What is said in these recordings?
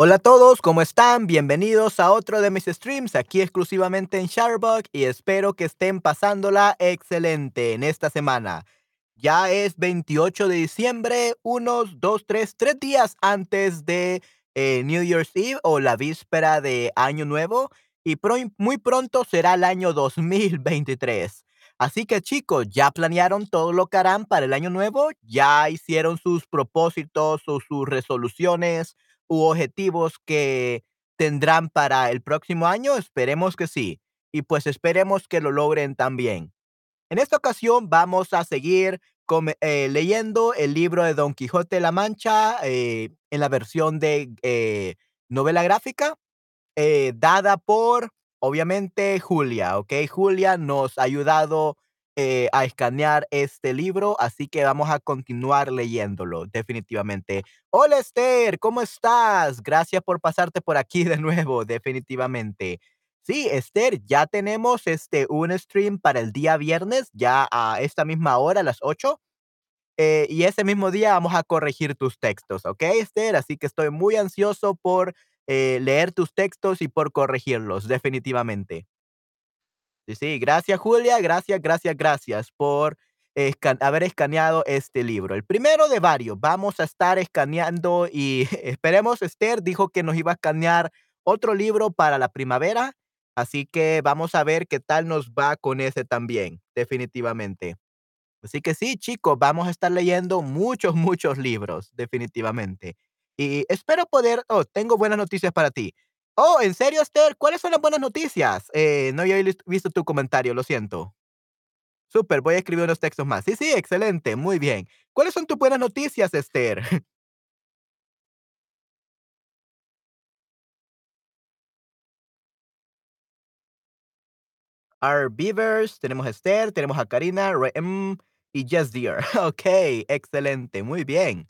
Hola a todos, ¿cómo están? Bienvenidos a otro de mis streams aquí exclusivamente en Sharbug y espero que estén pasándola excelente en esta semana. Ya es 28 de diciembre, unos 2, 3, 3 días antes de eh, New Year's Eve o la víspera de Año Nuevo y muy pronto será el año 2023. Así que chicos, ¿ya planearon todo lo que harán para el año nuevo? ¿Ya hicieron sus propósitos o sus resoluciones? U objetivos que tendrán para el próximo año? Esperemos que sí. Y pues esperemos que lo logren también. En esta ocasión vamos a seguir eh, leyendo el libro de Don Quijote de la Mancha eh, en la versión de eh, novela gráfica, dada por, obviamente, Julia, ¿ok? Julia nos ha ayudado eh, a escanear este libro, así que vamos a continuar leyéndolo, definitivamente. Hola Esther, ¿cómo estás? Gracias por pasarte por aquí de nuevo, definitivamente. Sí, Esther, ya tenemos este un stream para el día viernes, ya a esta misma hora, a las 8. Eh, y ese mismo día vamos a corregir tus textos, ¿ok, Esther? Así que estoy muy ansioso por eh, leer tus textos y por corregirlos, definitivamente. Sí, sí, gracias Julia, gracias, gracias, gracias por haber escaneado este libro. El primero de varios. Vamos a estar escaneando y esperemos, Esther dijo que nos iba a escanear otro libro para la primavera, así que vamos a ver qué tal nos va con ese también, definitivamente. Así que sí, chicos, vamos a estar leyendo muchos, muchos libros, definitivamente. Y espero poder, oh, tengo buenas noticias para ti. Oh, ¿en serio, Esther? ¿Cuáles son las buenas noticias? Eh, no había visto tu comentario, lo siento. Súper, voy a escribir unos textos más. Sí, sí, excelente, muy bien. ¿Cuáles son tus buenas noticias, Esther? Our Beavers, tenemos a Esther, tenemos a Karina, mm, y Just Dear. Ok, excelente, muy bien.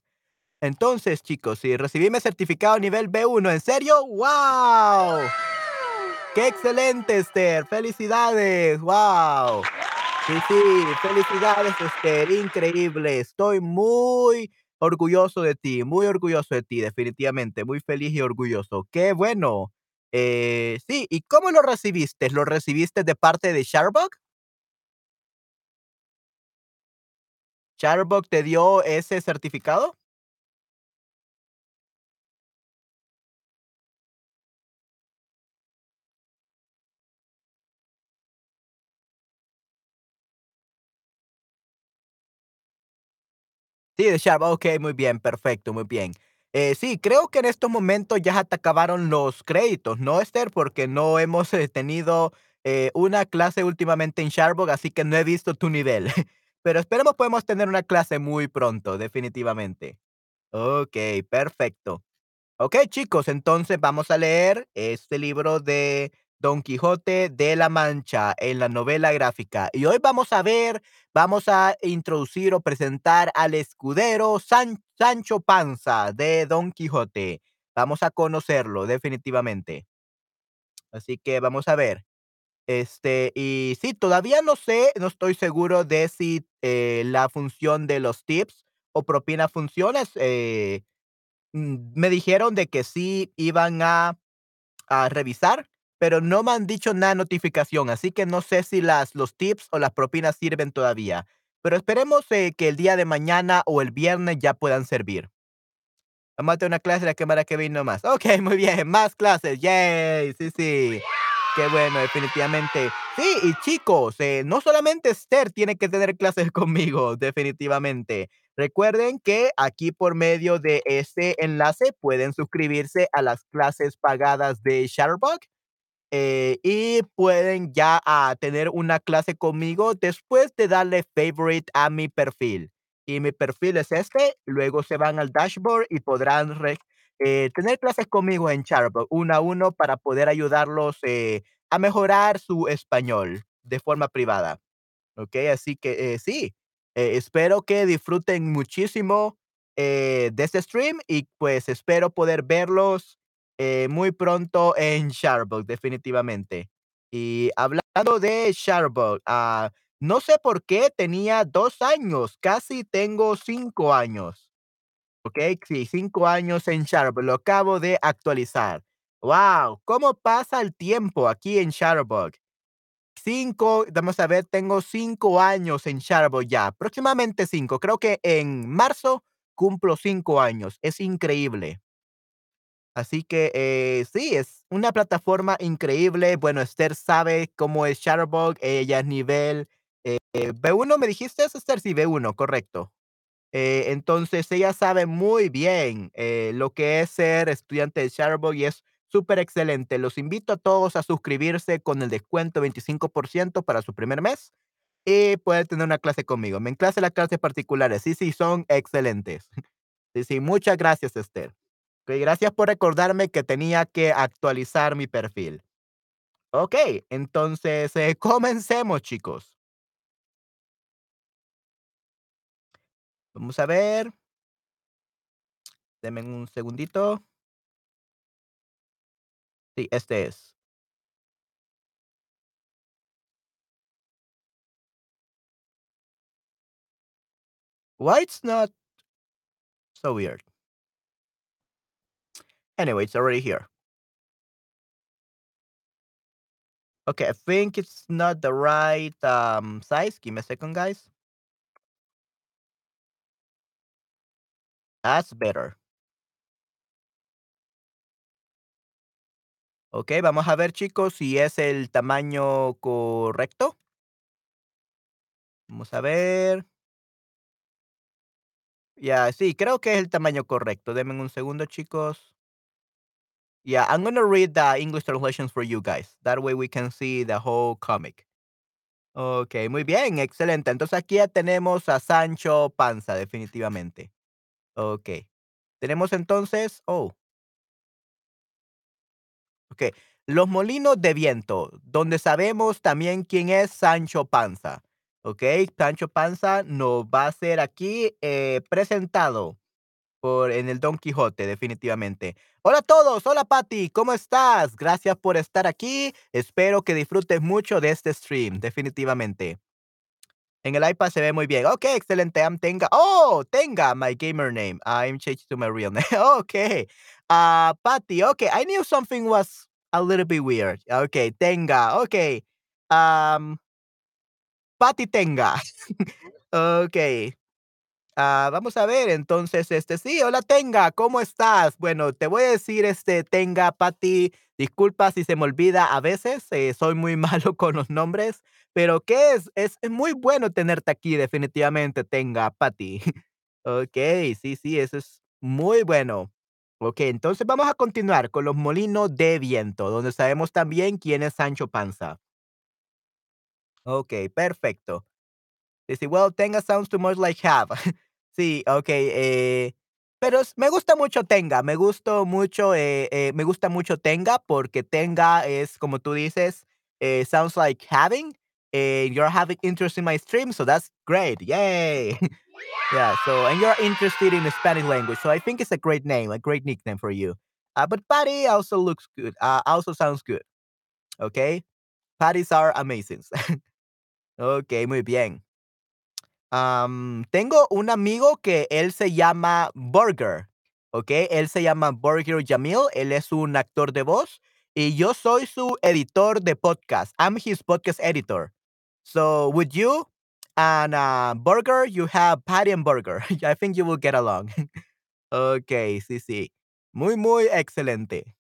Entonces, chicos, si recibí mi certificado nivel B1, ¿en serio? ¡Wow! ¡Qué excelente, Esther! ¡Felicidades! ¡Wow! Sí, sí, felicidades, Esther. Increíble. Estoy muy orgulloso de ti, muy orgulloso de ti, definitivamente. Muy feliz y orgulloso. ¡Qué bueno! Eh, sí, ¿y cómo lo recibiste? ¿Lo recibiste de parte de Sharbug? ¿Sharbug te dio ese certificado? Sí, de Sharp. Ok, muy bien, perfecto, muy bien. Eh, sí, creo que en estos momentos ya te acabaron los créditos, ¿no, Esther? Porque no hemos eh, tenido eh, una clase últimamente en Sharpbook, así que no he visto tu nivel. Pero esperemos podemos tener una clase muy pronto, definitivamente. Ok, perfecto. Ok, chicos, entonces vamos a leer este libro de Don Quijote de la Mancha en la novela gráfica. Y hoy vamos a ver, vamos a introducir o presentar al escudero Sancho Panza de Don Quijote. Vamos a conocerlo definitivamente. Así que vamos a ver. Este, y sí, todavía no sé, no estoy seguro de si eh, la función de los tips o propina funciones. Eh, mm, me dijeron de que sí iban a, a revisar pero no me han dicho nada notificación, así que no sé si las, los tips o las propinas sirven todavía. Pero esperemos eh, que el día de mañana o el viernes ya puedan servir. Vamos a tener una clase la cámara que vino más. Ok, muy bien, más clases. Yay, sí, sí. Qué bueno, definitivamente. Sí, y chicos, eh, no solamente Esther tiene que tener clases conmigo, definitivamente. Recuerden que aquí por medio de este enlace pueden suscribirse a las clases pagadas de Shutterbug eh, y pueden ya a tener una clase conmigo después de darle favorite a mi perfil. Y mi perfil es este, luego se van al dashboard y podrán eh, tener clases conmigo en Charbook uno a uno para poder ayudarlos eh, a mejorar su español de forma privada. Ok, así que sí, espero que disfruten muchísimo de este stream y pues espero poder verlos eh, muy pronto en Sharbug, definitivamente. Y hablando de Sharbug, ah, no sé por qué tenía dos años, casi tengo cinco años. Okey, sí, 5 años en Shutterbug, lo acabo de actualizar. Guau, ¿cómo pasa el tiempo aquí en Shutterbug? 5, vamos a ver, tengo 5 años en Shutterbug ya, próximamente 5, creo que en marzo cumplo 5 años, es increíble. Así que, eh, sí, es una plataforma increíble. Bueno, Esther sabe cómo es Shutterbug, ella es nivel, eh, ¿B1 me dijiste, Esther? Sí, B1, correcto. Eh, entonces, ella sabe muy bien, eh, lo que es ser estudiante de Shutterbug y es superexcelente. Los invito a todos a suscribirse con el descuento 25% para su primer mes y poder tener una clase conmigo. Me encanta las clases particulares. Sí, sí, son excelentes. Sí, sí, muchas gracias, Esther. Gracias por recordarme que tenía que actualizar mi perfil. Okey, entonces, eh, comencemos, chicos. Vamos a ver. Denme un segundito. Sí, este es. Why it's not so weird? Anyway, it's already here. Okay, I think it's not the right, um, size. Give me a second, guys. That's better. Okey, vamos a ver, chicos, si es el tamaño correcto. Vamos a ver. Ya, sí, creo que es el tamaño correcto. Denme un segundo, chicos. Yeah, I'm gonna read the English translations for you guys. That way we can see the whole comic. Okey, muy bien, excelente. Entonces, aquí ya tenemos a Sancho Panza, definitivamente. Okey. Tenemos entonces oh. Okey, Los Molinos de Viento, donde sabemos también quién es Sancho Panza, ¿okey? Sancho Panza nos va a ser aquí, eh, presentado por en el Don Quijote, definitivamente. Hola a todos, hola Patty, ¿cómo estás? Gracias por estar aquí, espero que disfrutes mucho de este stream, definitivamente. En el iPad se ve muy bien. Okey, excelente. I'm Tenga. Oh, Tenga, my gamer name. I'm changed to my real name. Okey. Ah, Patty, okey, I knew something was a little bit weird. Okey, Tenga, okey. Am Patty Tenga. Okey. Ah, vamos a ver, entonces, este, sí, hola Tenga, ¿cómo estás? Bueno, te voy a decir, este, Tenga, Patty, disculpa si se me olvida a veces, eh, soy muy malo con los nombres, pero ¿qué es? Es muy bueno tenerte aquí, definitivamente, Tenga, Patty. Okey, sí, sí, eso es muy bueno. Okey, entonces vamos a continuar con Los Molinos de Viento, donde sabemos también quién es Sancho Panza. Okey, perfecto. Dice, well, Tenga sounds too much like have. Sí, okey, eh, pero me gusta mucho Tenga, me gustó mucho, eh eh, me gusta mucho Tenga, porque Tenga es, como tú dices, eh, sounds like having, eh, you're having interest in my stream, so that's great, yay. Yeah, so and you're interested in the Spanish language, so I think it's a great name, a great nickname for you. Ah, but Patty also looks good, ah, also sounds good. Okey. Patties are amazing. Okey, muy bien. Am, tengo un amigo que él se llama Burger, ¿okey? Él se llama Burger Yamil, él es un actor de voz, y yo soy su editor de podcast. I'm his podcast editor. So, with you and, ah, Burger, you have Patty and Burger. I think you will get along. Okey, sí, sí. Muy, muy excelente.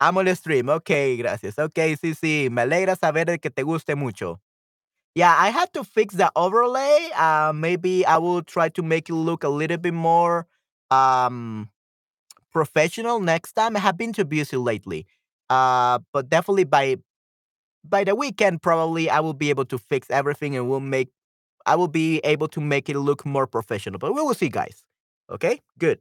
Amo el stream. Okey, gracias. Okey, sí, sí, me alegra saber que te guste mucho. Yeah, I had to fix the overlay, ah, maybe I will try to make it look a little bit more, um, professional next time. I have been too busy lately. Ah, but definitely by by the weekend, probably, I will be able to fix everything, and we'll make I will be able to make it look more professional, but we will see, guys. Okay? Good.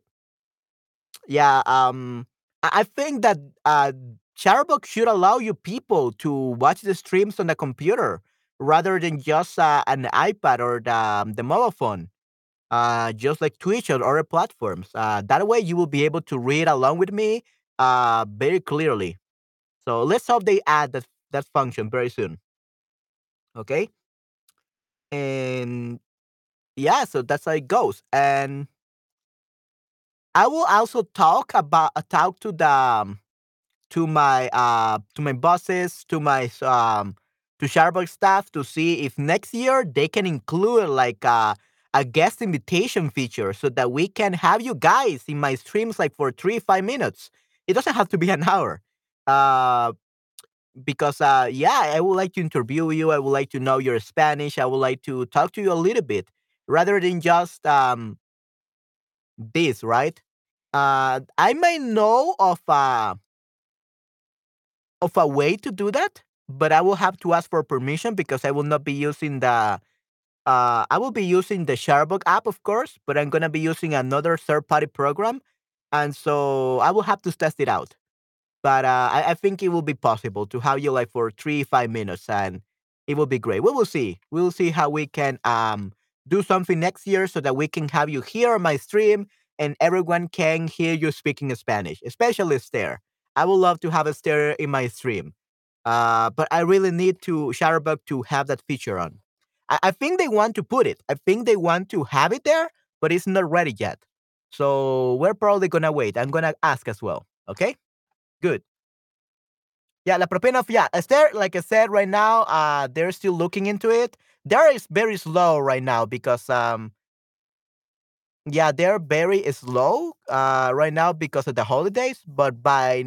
Yeah, um, I think that, uh, Shutterbug should allow you people to watch the streams on the computer rather than just, uh, an iPad or the the mobile phone, uh, just like Twitch or other platforms. Uh, that way you will be able to read along with me, uh, very clearly. So, let's hope they add that that function very soon. Okay? And yeah, so that's how it goes, and I will also talk about uh, talk to the um, to my uh to my bosses to my um to Sharebox staff to see if next year they can include like uh, a guest invitation feature so that we can have you guys in my streams like for three five minutes. It doesn't have to be an hour. Uh, because uh yeah i would like to interview you i would like to know your spanish i would like to talk to you a little bit rather than just um this right uh i might know of a of a way to do that but i will have to ask for permission because i will not be using the uh i will be using the sharebook app of course but i'm gonna be using another third party program and so i will have to test it out but uh, I, I think it will be possible to have you like for three, five minutes, and it will be great. We will see. We will see how we can um do something next year so that we can have you here on my stream and everyone can hear you speaking Spanish, especially Esther. I would love to have Esther in my stream. Uh, but I really need to Shutterbug to have that feature on. I, I think they want to put it. I think they want to have it there, but it's not ready yet. So we're probably gonna wait. I'm gonna ask as well. Okay. Good. Yeah, La of yeah, Esther, like I said right now, uh they're still looking into it. They're very slow right now because um yeah, they're very slow uh right now because of the holidays, but by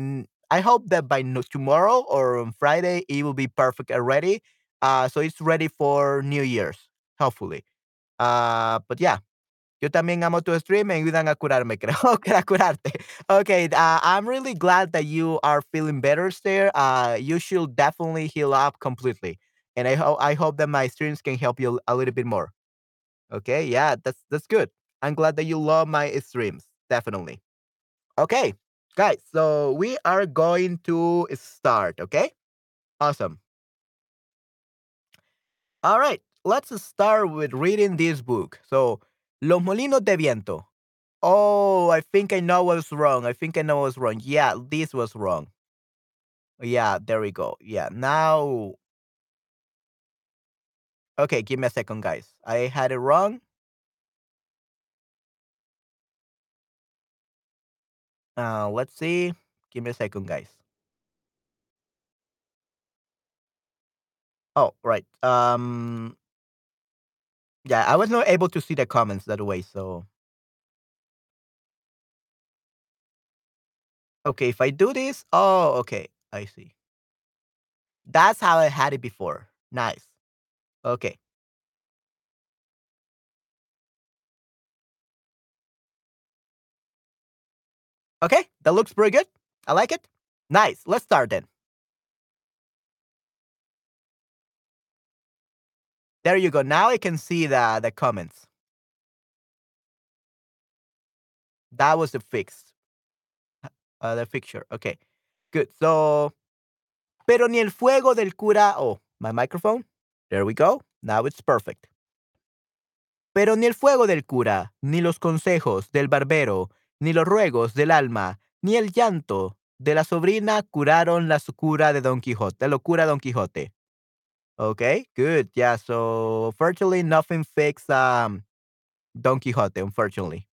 I hope that by no, tomorrow or on Friday it will be perfect already. Uh so it's ready for New Year's, hopefully. Uh but yeah, Yo también amo tu stream, me ayudan a curarme, creo que a curarte. Okay, uh, I'm really glad that you are feeling better there. Uh, you should definitely heal up completely, and I hope I hope that my streams can help you a little bit more. Okay, yeah, that's that's good. I'm glad that you love my streams, definitely. Okay, guys, so we are going to start. Okay, awesome. All right, let's start with reading this book. So, Los Molinos de Viento. Oh, I think I know what's wrong. I think I know what's wrong. Yeah, this was wrong. Yeah, there we go. Yeah, now. Okay, give me a second, guys. I had it wrong. Uh, let's see. Give me a second, guys. Oh, right. Um, yeah, I was not able to see the comments that way, so okay. If I do this, oh, okay, I see. That's how I had it before. Nice. Okay. Okay, that looks pretty good. I like it. Nice. Let's start then. There you go. Now I can see the the comments. That was the fix. Uh, the picture. Okay. Good. So, pero ni el fuego del cura. Oh, my microphone. There we go. Now it's perfect. Pero ni el fuego del cura, ni los consejos del barbero, ni los ruegos del alma, ni el llanto de la sobrina curaron la cura de Don Quijote, la locura de Don Quijote. Okay, good. Yeah, so fortunately nothing fixed um Don Quixote, unfortunately.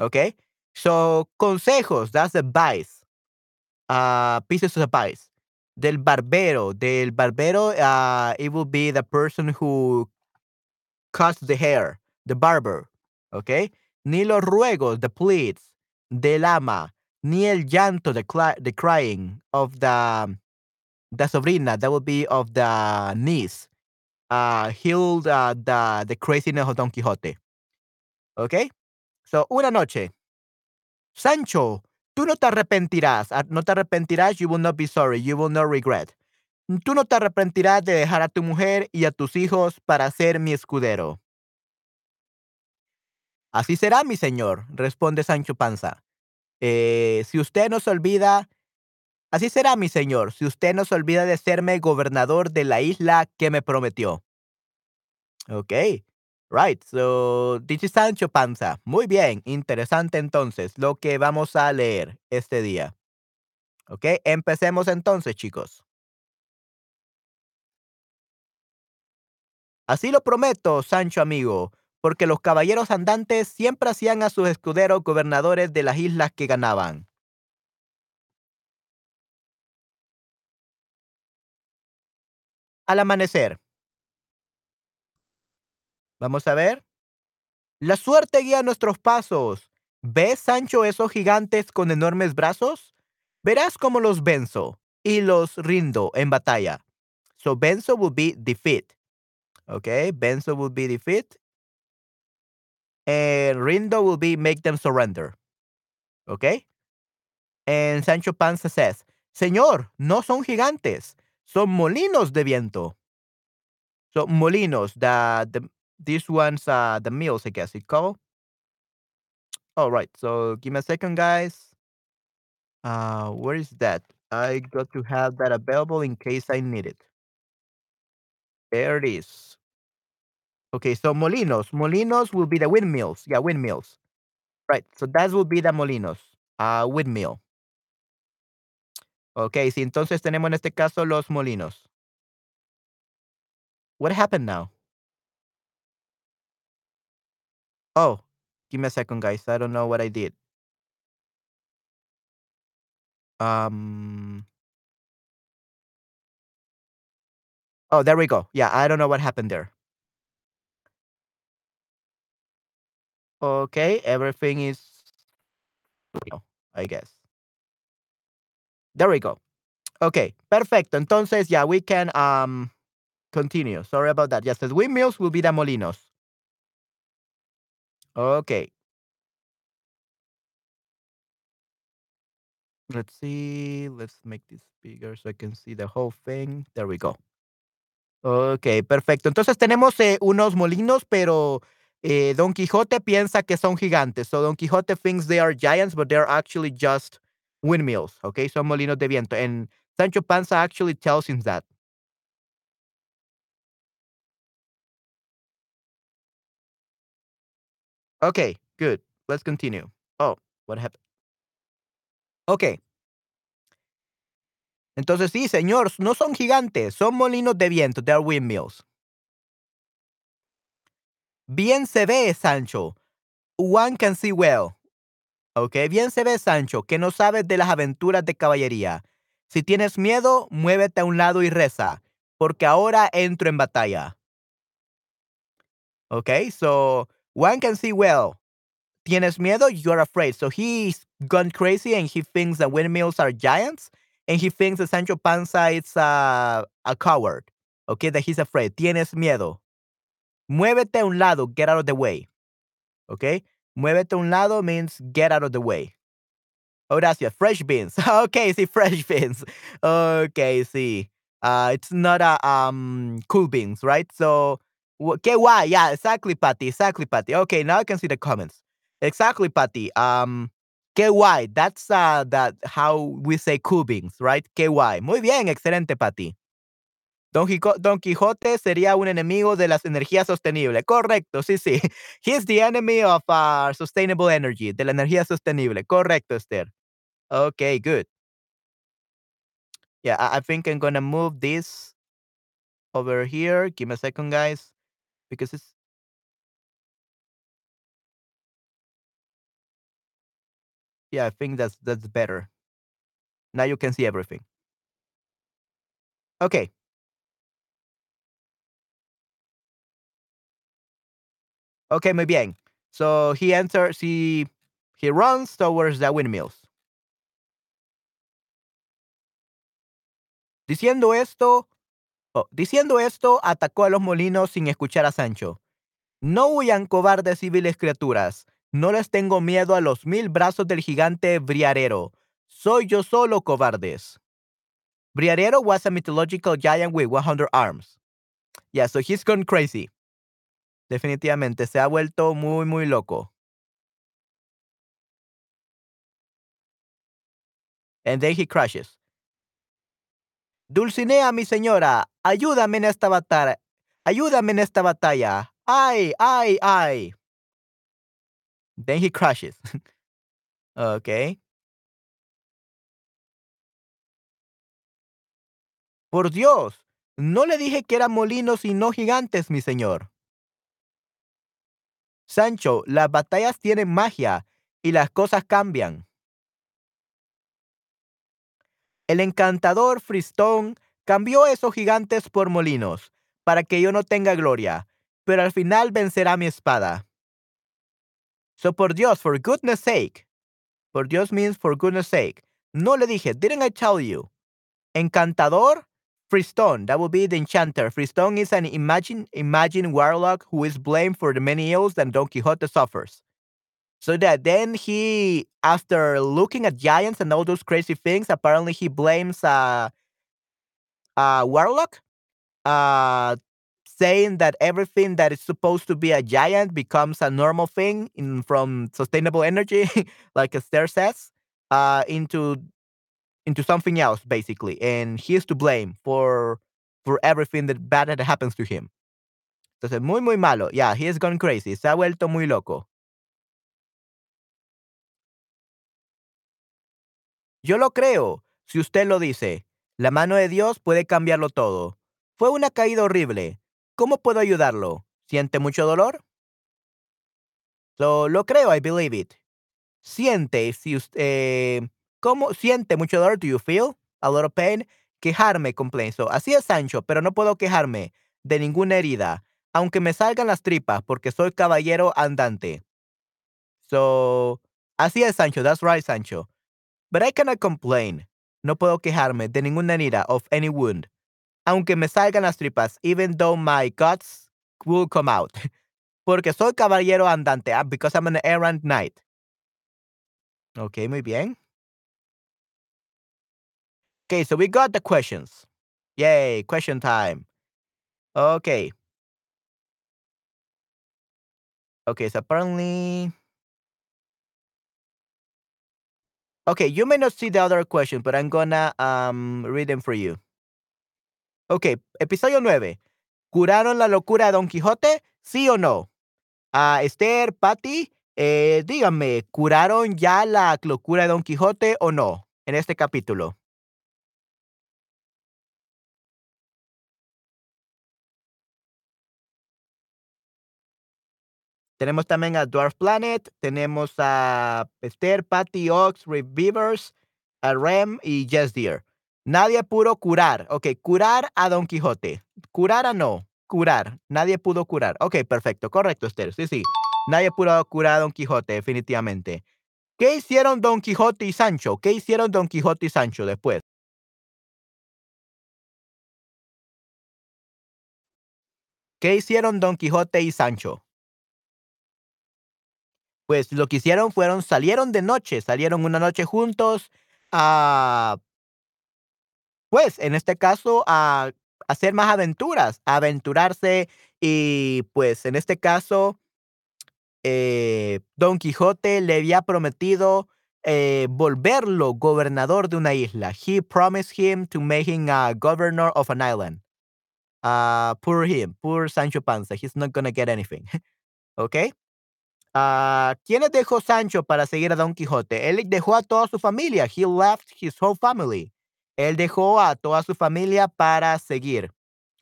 Okay? So consejos, that's advice. Uh pieces of advice. Del barbero, del barbero, uh it will be the person who cuts the hair, the barber. Okay? Ni los ruegos, the pleads, del ama, ni el llanto, the, the crying of the sobrina, that will be of the niece, uh, healed uh, the, the craziness of Don Quixote. Okay? So, una noche. Sancho, tú no te arrepentirás. ah, No te arrepentirás, you will not be sorry, you will not regret. Tú no te arrepentirás de dejar a tu mujer y a tus hijos para ser mi escudero. Así será, mi señor, responde Sancho Panza. Eh, si usted no se olvida, así será, mi señor, si usted no se olvida de serme gobernador de la isla que me prometió. Ok, right, so is Sancho Panza. Muy bien, interesante entonces lo que vamos a leer este día. Ok, empecemos entonces, chicos. Así lo prometo, Sancho amigo, porque los caballeros andantes siempre hacían a sus escuderos gobernadores de las islas que ganaban. Al amanecer. Vamos a ver. La suerte guía nuestros pasos. ¿Ves, Sancho, esos gigantes con enormes brazos? Verás cómo los venzo y los rindo en batalla. So venzo will be defeat. Okay, venzo will be defeat. And rindo will be make them surrender. Okay? And Sancho Panza says, Señor, no son gigantes, son molinos de viento. So molinos, the, the these ones uh the mills, I guess it called. All right, so give me a second, guys. Uh, where is that? I got to have that available in case I need it. There it is. Okay, so molinos. Molinos will be the windmills. Yeah, windmills. Right. So that will be the molinos. Uh, windmill. Okay, sí, entonces tenemos en este caso los molinos. What happened now? Oh, give me a second, guys. I don't know what I did. Um. Oh, there we go. Yeah, I don't know what happened there. Okay, everything is, I guess. There we go. Okay, perfecto. Entonces, yeah, we can um continue. Sorry about that. Yes, the windmills will be the molinos. Okay. Let's see. Let's make this bigger so I can see the whole thing. There we go. Okay, perfecto. Entonces tenemos eh, unos molinos, pero eh, Don Quijote piensa que son gigantes. So Don Quijote thinks they are giants, but they're actually just windmills. Okay, son molinos de viento. And Sancho Panza actually tells him that. Okay, good. Let's continue. Oh, what happened? Okay. Entonces sí, señor, no son gigantes, son molinos de viento, they are windmills. Bien se ve, Sancho. One can see well. Ok, bien se ve, Sancho, que no sabes de las aventuras de caballería. Si tienes miedo, muévete a un lado y reza, porque ahora entro en batalla. Ok, so one can see well. Tienes miedo, you're afraid. So he's gone crazy and he thinks that windmills are giants and he thinks that Sancho Panza is a, a coward. Okay, that he's afraid. Tienes miedo. Muévete a un lado, get out of the way. Okay, muévete a un lado means get out of the way. Horacio, fresh beans. okay, sí, fresh beans. Okay, sí. Uh, it's not a um cool beans, right? So, qué guay. Yeah, exactly, Patty. Exactly, Patty. Okay, now I can see the comments. Exactly, Patty. Um, guay. That's uh that how we say cool beans, right? Guay. Muy bien, excelente, Patty. Don, Quijote sería un enemigo de las energías sostenibles. Correcto, sí, sí. He's the enemy of uh, sustainable energy, de la energía sostenible. Correcto, Esther. Okay, good. Yeah, I, I think I'm gonna move this over here. Give me a second, guys, because it's yeah, I think that's that's better. Now you can see everything. Okay. Okay, muy bien. So he enters, he he runs towards the windmills. Diciendo esto, oh, diciendo esto, atacó a los molinos sin escuchar a Sancho. No huyan cobardes civiles criaturas. No les tengo miedo a los mil brazos del gigante Briarero. Soy yo solo cobardes. Briarero was a mythological giant with 100 arms. Yeah, so he's gone crazy. Definitivamente, se ha vuelto muy, muy loco. And then he crashes. Dulcinea, mi señora, ayúdame en esta batalla. Ayúdame en esta batalla. Ay, ay, ay. Then he crashes. okay. Por Dios, no le dije que eran molinos y no gigantes, mi señor. Sancho, las batallas tienen magia y las cosas cambian. El encantador Fristón cambió esos gigantes por molinos, para que yo no tenga gloria, pero al final vencerá mi espada. So por Dios, for goodness sake. Por Dios means for goodness sake. No le dije, didn't I tell you? Encantador, Fristón, that would be the enchanter. Fristón is an imagine, imagine warlock who is blamed for the many ills that Don Quixote suffers. So that then he, after looking at giants and all those crazy things, apparently he blames uh, uh warlock, uh, saying that everything that is supposed to be a giant becomes a normal thing in from sustainable energy, like Esther says, uh, into into something else basically, and he is to blame for for everything that bad that happens to him. Entonces, muy muy malo. Yeah, he has gone crazy. Se ha vuelto muy loco. Yo lo creo, si usted lo dice. La mano de Dios puede cambiarlo todo. Fue una caída horrible. ¿Cómo puedo ayudarlo? ¿Siente mucho dolor? So, lo creo, I believe it. Siente, si usted, eh, ¿cómo siente mucho dolor? Do you feel a lot of pain? Quejarme, complain. So, así es Sancho, pero no puedo quejarme de ninguna herida, aunque me salgan las tripas, porque soy caballero andante. So, así es Sancho, that's right Sancho. But I cannot complain. No puedo quejarme de ninguna herida of any wound. Aunque me salgan las tripas, even though my guts will come out. Porque soy caballero andante, ah, because I'm an errant knight. Ok, muy bien. Okay, so we got the questions. Yay, question time. Okay. Okay, so apparently Okay, you may not see the other question, but I'm gonna um, read them for you. Okay, episodio 9. ¿Curaron la locura de Don Quijote? ¿Sí o no? A Esther, Patty, eh, díganme, ¿curaron ya la locura de Don Quijote o no en este capítulo? Tenemos también a Dwarf Planet, tenemos a Esther, Patty, Ox, Beavers, a Rem y Jess Deer. Nadie pudo curar. Ok, curar a Don Quijote. Curar a no. Curar. Nadie pudo curar. Ok, perfecto. Correcto, Esther. Sí, sí. Nadie pudo curar a Don Quijote, definitivamente. ¿Qué hicieron Don Quijote y Sancho? ¿Qué hicieron Don Quijote y Sancho después? ¿Qué hicieron Don Quijote y Sancho? Pues lo que hicieron fueron, salieron de noche, salieron una noche juntos a, pues en este caso, a hacer más aventuras, a aventurarse y pues en este caso, eh, Don Quijote le había prometido eh, volverlo gobernador de una isla. He promised him to make him a governor of an island. Uh, poor him, poor Sancho Panza. He's not gonna get anything. okay? Uh, ¿Quiénes dejó Sancho para seguir a Don Quijote? Él dejó a toda su familia. He left his whole family. Él dejó a toda su familia para seguir.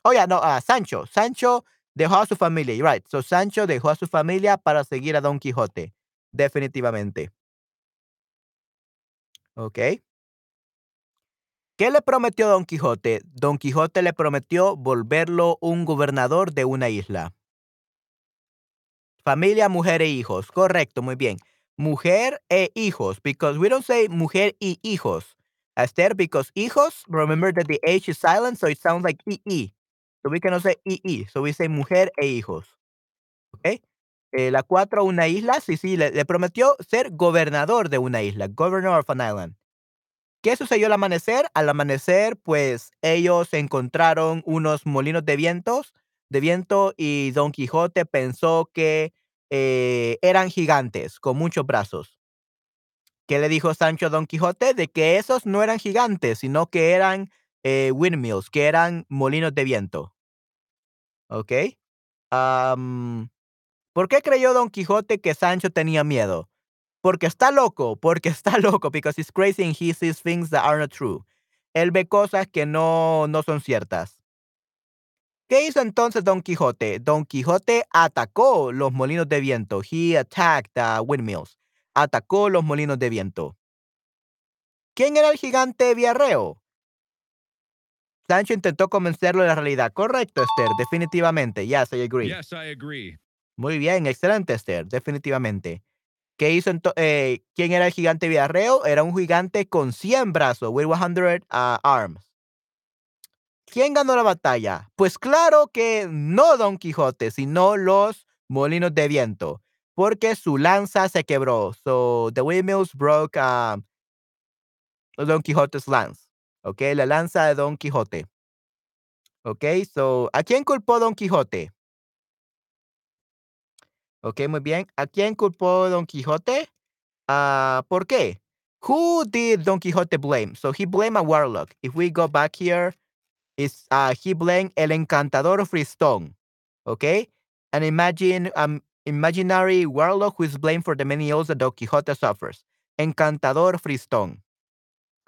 Oh, yeah, no, uh, Sancho. Sancho dejó a su familia. Right. So Sancho dejó a su familia para seguir a Don Quijote. Definitivamente. Ok. ¿Qué le prometió Don Quijote? Don Quijote le prometió volverlo un gobernador de una isla. Familia, mujer e hijos. Correcto, muy bien. Mujer e hijos, because we don't say mujer y hijos. Esther, because hijos, remember that the H is silent, so it sounds like EE. So we cannot say EE, so we say mujer e hijos. ¿Ok? Eh, la cuatro, una isla, sí, sí, le, le, prometió ser gobernador de una isla, governor of an island. ¿Qué sucedió al amanecer? Al amanecer, pues ellos encontraron unos molinos de vientos de viento y Don Quijote pensó que eh, eran gigantes con muchos brazos. ¿Qué le dijo Sancho a Don Quijote? De que esos no eran gigantes, sino que eran eh, windmills, que eran molinos de viento. ¿Ok? ¿Por qué creyó Don Quijote que Sancho tenía miedo? Porque está loco, porque está loco, because he's crazy and he sees things that are not true. Él ve cosas que no, no son ciertas. ¿Qué hizo entonces Don Quijote? Don Quijote atacó los molinos de viento. He attacked the windmills. Atacó los molinos de viento. ¿Quién era el gigante Viarreo? Sancho intentó convencerlo de la realidad. Correcto, Esther, definitivamente. Yes, I agree. Yes, I agree. Muy bien, excelente, Esther, definitivamente. ¿Qué hizo eh, ¿Quién era el gigante Viarreo? Era un gigante con 100 brazos, with 100 uh, arms. ¿Quién ganó la batalla? Pues claro que no Don Quijote, sino los molinos de viento, porque su lanza se quebró. So the windmills broke uh, Don Quijote's lance. Ok, la lanza de Don Quijote. Ok, so ¿a quién culpó Don Quijote? Ok, muy bien. ¿A quién culpó Don Quijote? Uh, ¿Por qué? Who did Don Quixote blame? So he blamed a warlock. If we go back here, is uh, he blamed el encantador Fristón. Okay? And imagine um imaginary warlock who is blamed for the many ills that Don Quixote suffers. Encantador Fristón.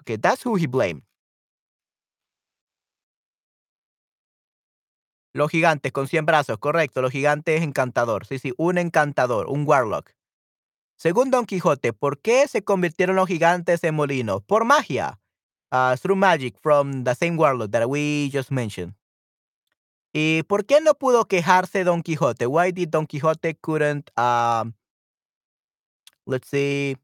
Okay, that's who he blamed. Los gigantes con 100 brazos, correcto. Los gigantes encantador. Sí, sí, un encantador, un warlock. Según Don Quijote, ¿por qué se convirtieron los gigantes en molinos? Por magia. Uh, through magic from the same warlock that we just mentioned. ¿Y por qué no pudo quejarse Don Quijote? Why did Don Quijote couldn't, um, let's see,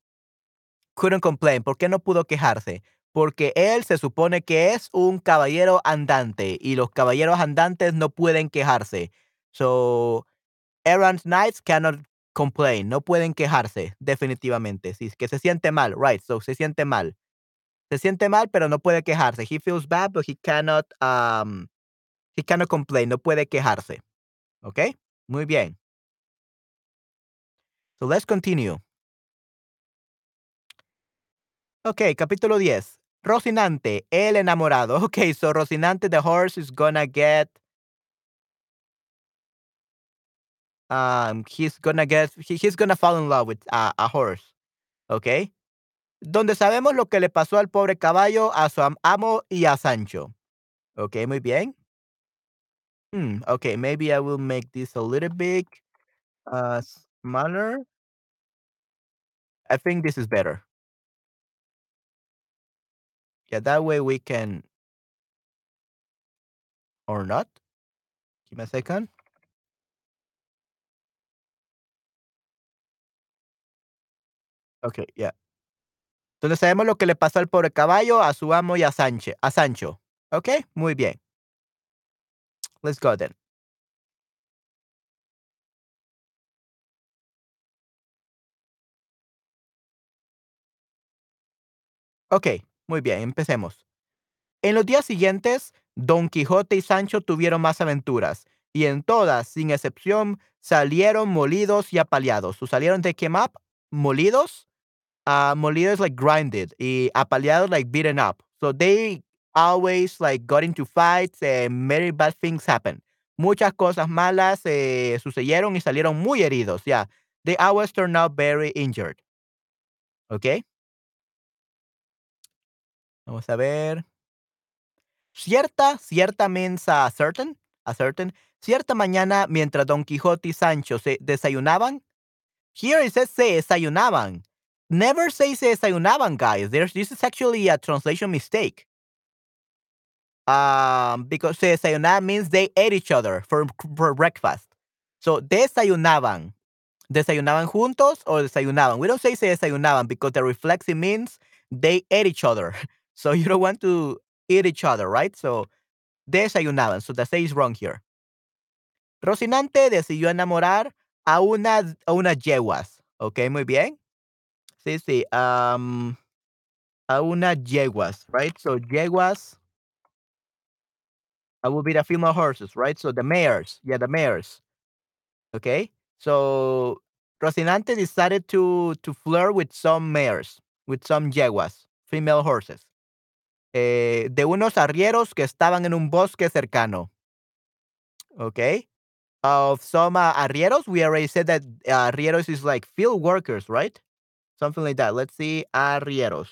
couldn't complain? ¿Por qué no pudo quejarse? Porque él se supone que es un caballero andante y los caballeros andantes no pueden quejarse. So, errant knights cannot complain, no pueden quejarse, definitivamente. Si es que se siente mal, right, so se siente mal. Se siente mal, pero no puede quejarse. He feels bad, but he cannot, um, he cannot complain, no puede quejarse. ¿Ok? Muy bien. So let's continue. Ok, capítulo 10. Rocinante, el enamorado. Ok, so Rocinante, the horse is gonna get um, he's gonna get, he, he's gonna fall in love with a, a horse, ¿ok? Donde sabemos lo que le pasó al pobre caballo, a su amo y a Sancho. Ok, muy bien. Hmm, okay, maybe I will make this a little bit uh, smaller. I think this is better. Yeah, that way we can, or not. Give me a second. Ok, ya. Entonces sabemos lo que le pasó al pobre caballo, a su amo y a, Sánchez, a Sancho. Ok, muy bien. Let's go then. Ok, muy bien, empecemos. En los días siguientes, Don Quijote y Sancho tuvieron más aventuras, y en todas, sin excepción, salieron molidos y apaleados. ¿O salieron de quemar? Molidos uh, molido is like grinded y apaleado like beaten up. So they always like got into fights and many bad things happened. Muchas cosas malas eh, sucedieron y salieron muy heridos. Yeah, they always turn out very injured. Okay. Vamos a ver. Cierta, cierta means a certain, certain. Cierta mañana, mientras Don Quijote y Sancho se desayunaban, here it says se desayunaban never say se desayunaban, guys. There's this is actually a translation mistake. Um, because se desayunaban means they ate each other for, for breakfast. So desayunaban. Desayunaban juntos or desayunaban. We don't say se desayunaban because the reflexive means they ate each other. So you don't want to eat each other, right? So desayunaban. So the say is wrong here. Rocinante decidió enamorar a una, a unas yeguas. Ok, muy bien. Sí. Um, a unas yeguas, right? So yeguas. I will be the female horses, right? So the mares. Yeah, the mares. Okay. So Rocinante decided to to flirt with some mares, with some yeguas, female horses. Eh, de unos arrieros que estaban en un bosque cercano. Okay. Of some uh, arrieros, we already said that uh, arrieros is like field workers, right? Something like that. Let's see, arrieros.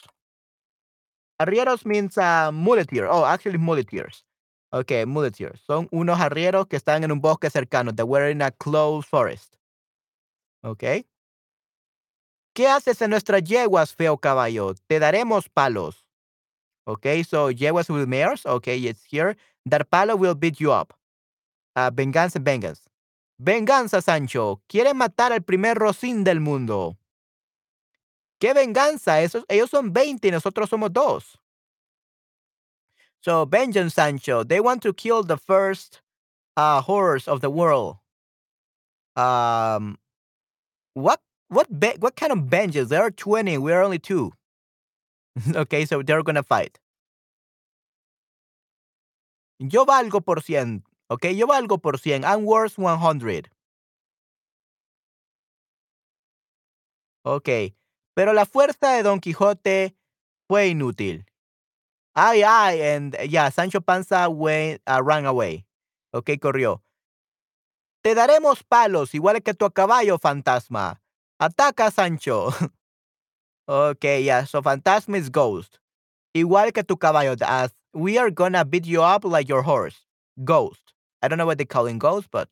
Arrieros means uh, muleteer. Oh, actually muleteers. Ok, muleteers. Son unos arrieros que están en un bosque cercano. They were in a close forest. Ok. ¿Qué haces en nuestras yeguas, feo caballo? Te daremos palos. Ok, so yeguas with mares. Ok, it's here. Dar palo will beat you up. Uh, venganza, venganza. Venganza, Sancho. Quieren matar al primer Rosín del mundo. ¿Qué venganza? Esos, ellos son 20 y nosotros somos dos. So, vengeance, Sancho. They want to kill the first uh, horse of the world. Um, what what what kind of vengeance? There are 20. We are only two. okay, so they're gonna fight. Yo valgo por cien. Okay, yo valgo por cien. I'm worth 100. Ok, pero la fuerza de Don Quijote fue inútil. Ay, ay, and yeah, Sancho Panza went, uh, ran away. Ok, corrió. Te daremos palos, igual que tu caballo, fantasma. Ataca, Sancho. ok, yeah, so fantasma is ghost. Igual que tu caballo. As we are gonna beat you up like your horse. Ghost. I don't know what they call him ghost, but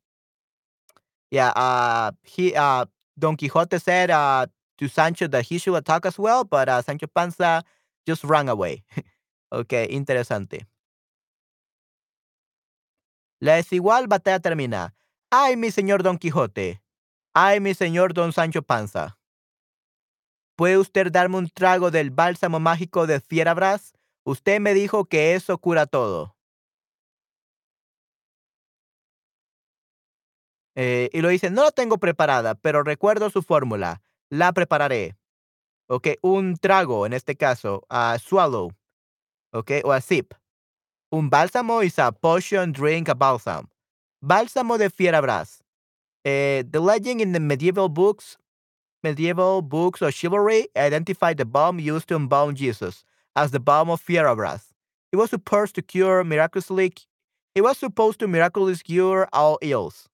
yeah, uh, he, uh, Don Quixote said, uh, to Sancho that he should attack as well, but uh, Sancho Panza just ran away. ok, interesante. La desigual batalla termina. ¡Ay, mi señor Don Quijote! ¡Ay, mi señor Don Sancho Panza! ¿Puede usted darme un trago del bálsamo mágico de Fierabras? Usted me dijo que eso cura todo. Eh, y lo dice, no lo tengo preparada, pero recuerdo su fórmula. La prepararé. Ok, un trago, en este caso, a swallow. Ok, o a sip. Un bálsamo is a potion drink a balsam. Bálsamo de Fierabras. Uh, the legend in the medieval books, medieval books of chivalry identified the balm used to embalm Jesus as the balm of Fierabras. It was supposed to cure miraculously. It was supposed to miraculously cure all ills.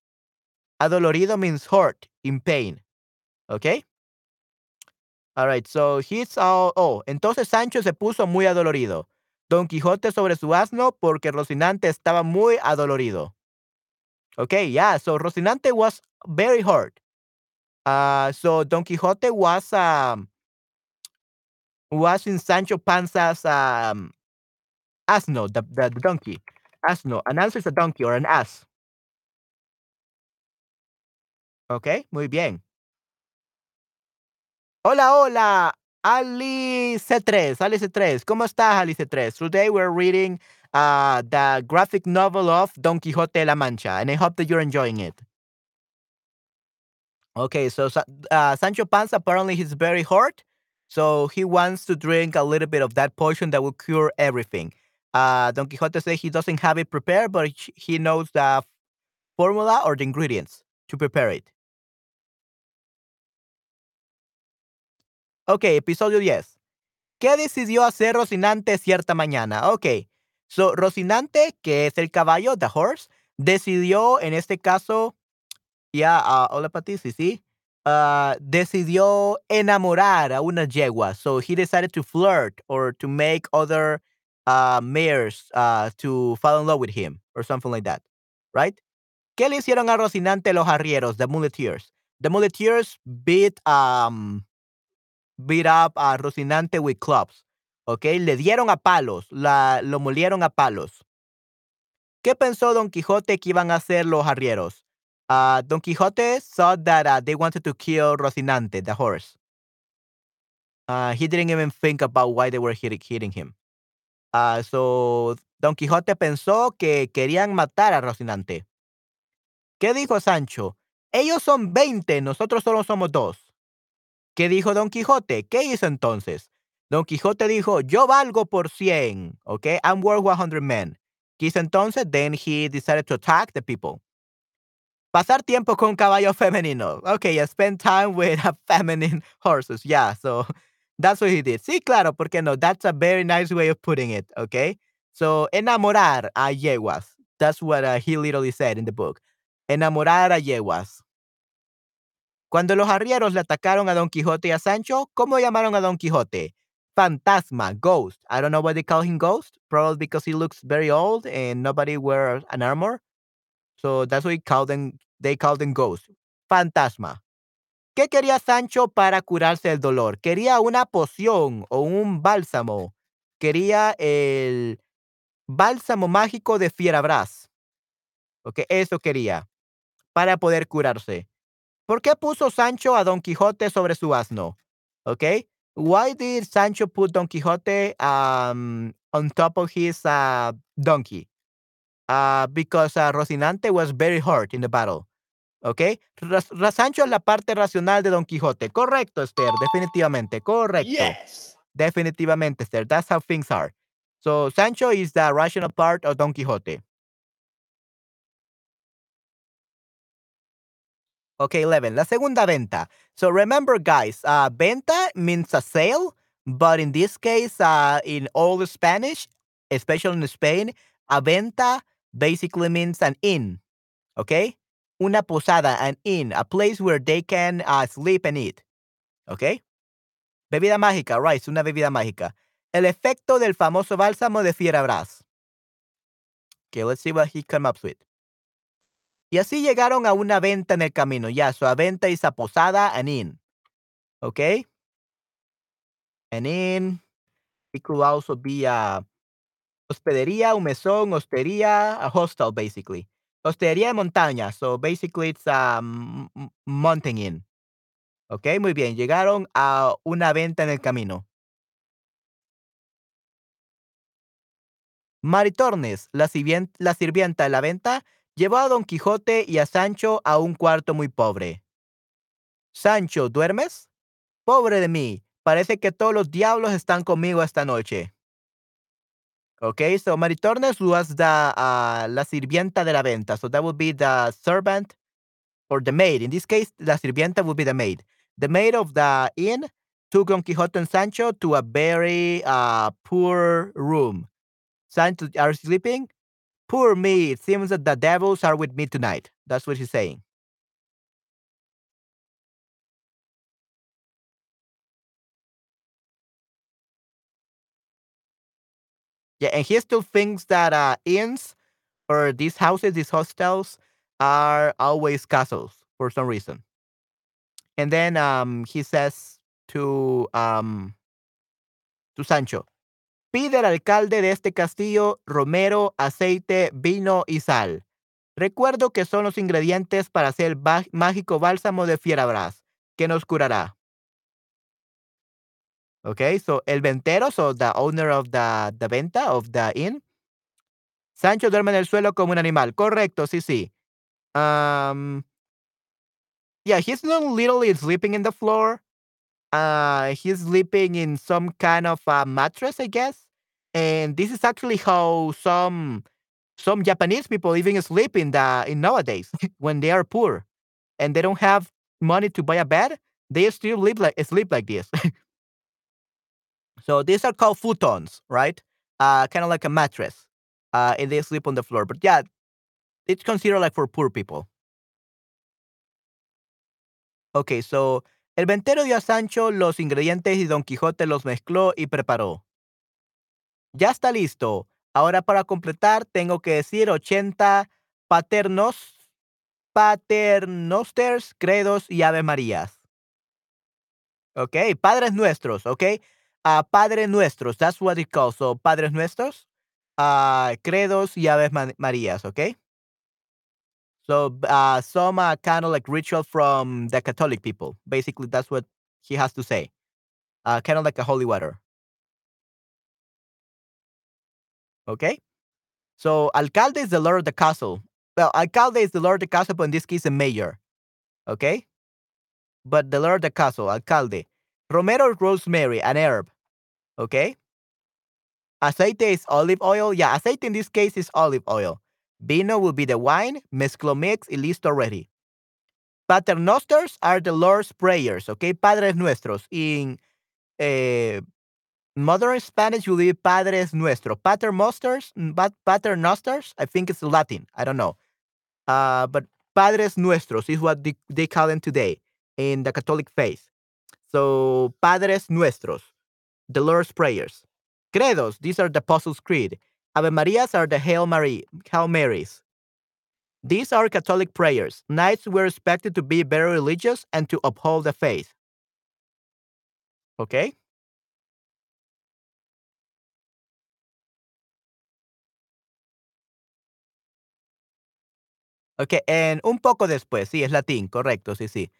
Adolorido means hurt, in pain. Okay? All right, so he's all. Oh, entonces Sancho se puso muy adolorido. Don Quijote sobre su asno porque Rocinante estaba muy adolorido. Okay, yeah, so Rocinante was very hurt. Uh, so Don Quixote was um, was in Sancho Panza's um, asno, the, the, donkey. Asno. An answer is a donkey or an ass. Ok, muy bien. Hola, hola, Ali C3, Ali C3. ¿Cómo estás, Ali C3? Today we're reading uh, the graphic novel of Don Quixote La Mancha, and I hope that you're enjoying it. Okay, so uh, Sancho Panza apparently he's very hurt, so he wants to drink a little bit of that potion that will cure everything. Uh, Don Quixote says he doesn't have it prepared, but he knows the formula or the ingredients to prepare it. Ok, episodio 10. ¿Qué decidió hacer Rocinante cierta mañana? Ok, so Rocinante, que es el caballo, the horse, decidió en este caso, ya, uh, hola Pati, sí, sí, uh, decidió enamorar a una yegua. So he decided to flirt or to make other uh, mares uh, to fall in love with him or something like that, right? ¿Qué le hicieron a Rocinante los arrieros, the muleteers? The muleteers beat um, beat up a Rocinante with clubs. ¿Ok? Le dieron a palos, la, lo molieron a palos. ¿Qué pensó Don Quijote que iban a hacer los arrieros? Uh, Don Quijote thought that uh, they wanted to kill Rocinante, the horse. Uh, he didn't even think about why they were hitting, him. So, Don Quijote pensó que querían matar a Rocinante. ¿Qué dijo Sancho? Ellos son 20, nosotros solo somos dos. ¿Qué dijo Don Quijote? ¿Qué hizo entonces? Don Quijote dijo, yo valgo por 100, ¿ok? I'm worth 100 men. ¿Qué hizo entonces? Then he decided to attack the people. Pasar tiempo con caballos femeninos. Okay, spend time with feminine horses. Yeah, so that's what he did. Sí, claro, porque no? That's a very nice way of putting it, okay? So, enamorar a yeguas. That's what uh, he literally said in the book. Enamorar a yeguas. Cuando los arrieros le atacaron a Don Quijote y a Sancho, ¿cómo llamaron a Don Quijote? Fantasma, ghost. I don't know why they call him ghost. Probably because he looks very old and nobody wears an armor. So that's why they call them, they them ghost. Fantasma. ¿Qué quería Sancho para curarse el dolor? Quería una poción o un bálsamo. Quería el bálsamo mágico de Fierabras. Ok, eso quería. Para poder curarse. ¿Por qué puso Sancho a Don Quijote sobre su asno? Ok. Why did Sancho put Don Quijote um, on top of his uh, donkey? Uh, because uh, Rocinante was very hurt in the battle. ¿Ok? Sancho es la parte racional de Don Quijote. Correcto, Esther. Definitivamente. Correcto. Yes. Definitivamente, Esther. That's how things are. So, Sancho is the rational part of Don Quixote. Okay, 11. La segunda venta. So remember, guys, uh, venta means a sale, but in this case, uh, in all Spanish, especially in Spain, a venta basically means an inn. Okay? una posada, an inn, a place where they can uh, sleep and eat. ¿Ok? Bebida mágica, right, una bebida mágica. El efecto del famoso bálsamo de Fierabras. Okay, let's see what he came up with. Y así llegaron a una venta en el camino. Ya, su venta a posada, an inn. ¿Ok? An inn. It could also be a hospedería, un mesón, hostería, a hostel, basically. Hostería de montaña. So basically it's a mountain inn. Ok, muy bien. Llegaron a una venta en el camino. Maritornes, la, la sirvienta de la venta, llevó a Don Quijote y a Sancho a un cuarto muy pobre. Sancho, ¿duermes? Pobre de mí, parece que todos los diablos están conmigo esta noche. Okay, so Maritornes was the la sirvienta de la venta. So that would be the servant or the maid. In this case, la sirvienta would be the maid. The maid of the inn took Don Quixote and Sancho to a very uh, poor room. Sancho, are sleeping? Poor me. It seems that the devils are with me tonight. That's what he's saying. Yeah, and he still thinks that uh, inns or these houses, these hostels, are always castles for some reason. And then um, he says to um, to Sancho, pide al alcalde de este castillo romero, aceite, vino y sal. Recuerdo que son los ingredientes para hacer el mágico bálsamo de Fierabras, que nos curará. Okay, so el ventero, so the owner of the, the venta, of the inn. Sancho duerme en el suelo como un animal. Correcto, sí, sí. Um, yeah, he's not literally sleeping in the floor. Uh, he's sleeping in some kind of a mattress, I guess. And this is actually how some some Japanese people even sleep in the in nowadays when they are poor and they don't have money to buy a bed. They still live like sleep like this. So these are called futons, right? Uh, kind of like a mattress. Uh, and they sleep on the floor. But yeah, it's considered like for poor people. Okay, so el ventero dio a Sancho los ingredientes y Don Quijote los mezcló y preparó. Ya está listo. Ahora para completar tengo que decir 80 paternos, paternosters, credos y ave marías. Ok, padres nuestros, ok. uh, Padre Nuestros. That's what it calls. So, Padres Nuestros, uh, Credos y Aves Marías, okay? So, uh, some kind of like ritual from the Catholic people. Basically, that's what he has to say. Uh, kind of like a holy water. Okay? So, alcalde is the lord of the castle. Well, alcalde is the lord of the castle, but in this case, a mayor. Okay? But the lord of the castle, alcalde. Romero rosemary, an herb. Okay. Aceite is olive oil. Yeah, aceite in this case is olive oil. Vino will be the wine. Mezclo mix y listo ready. Paternosters are the Lord's prayers. Okay. Padres nuestros. In eh, uh, modern Spanish will be Padres nuestros. Paternosters, paternosters, I think it's Latin. I don't know. Uh, but Padres nuestros is what they, they call them today in the Catholic faith. So, Padres nuestros. the Lord's Prayers. Credos, these are the Apostles' Creed. Ave Marias are the Hail Mary, Hail Marys. These are Catholic prayers. Knights were expected to be very religious and to uphold the faith. Okay? Okay, and un poco después, sí, es latín, correcto, sí, sí.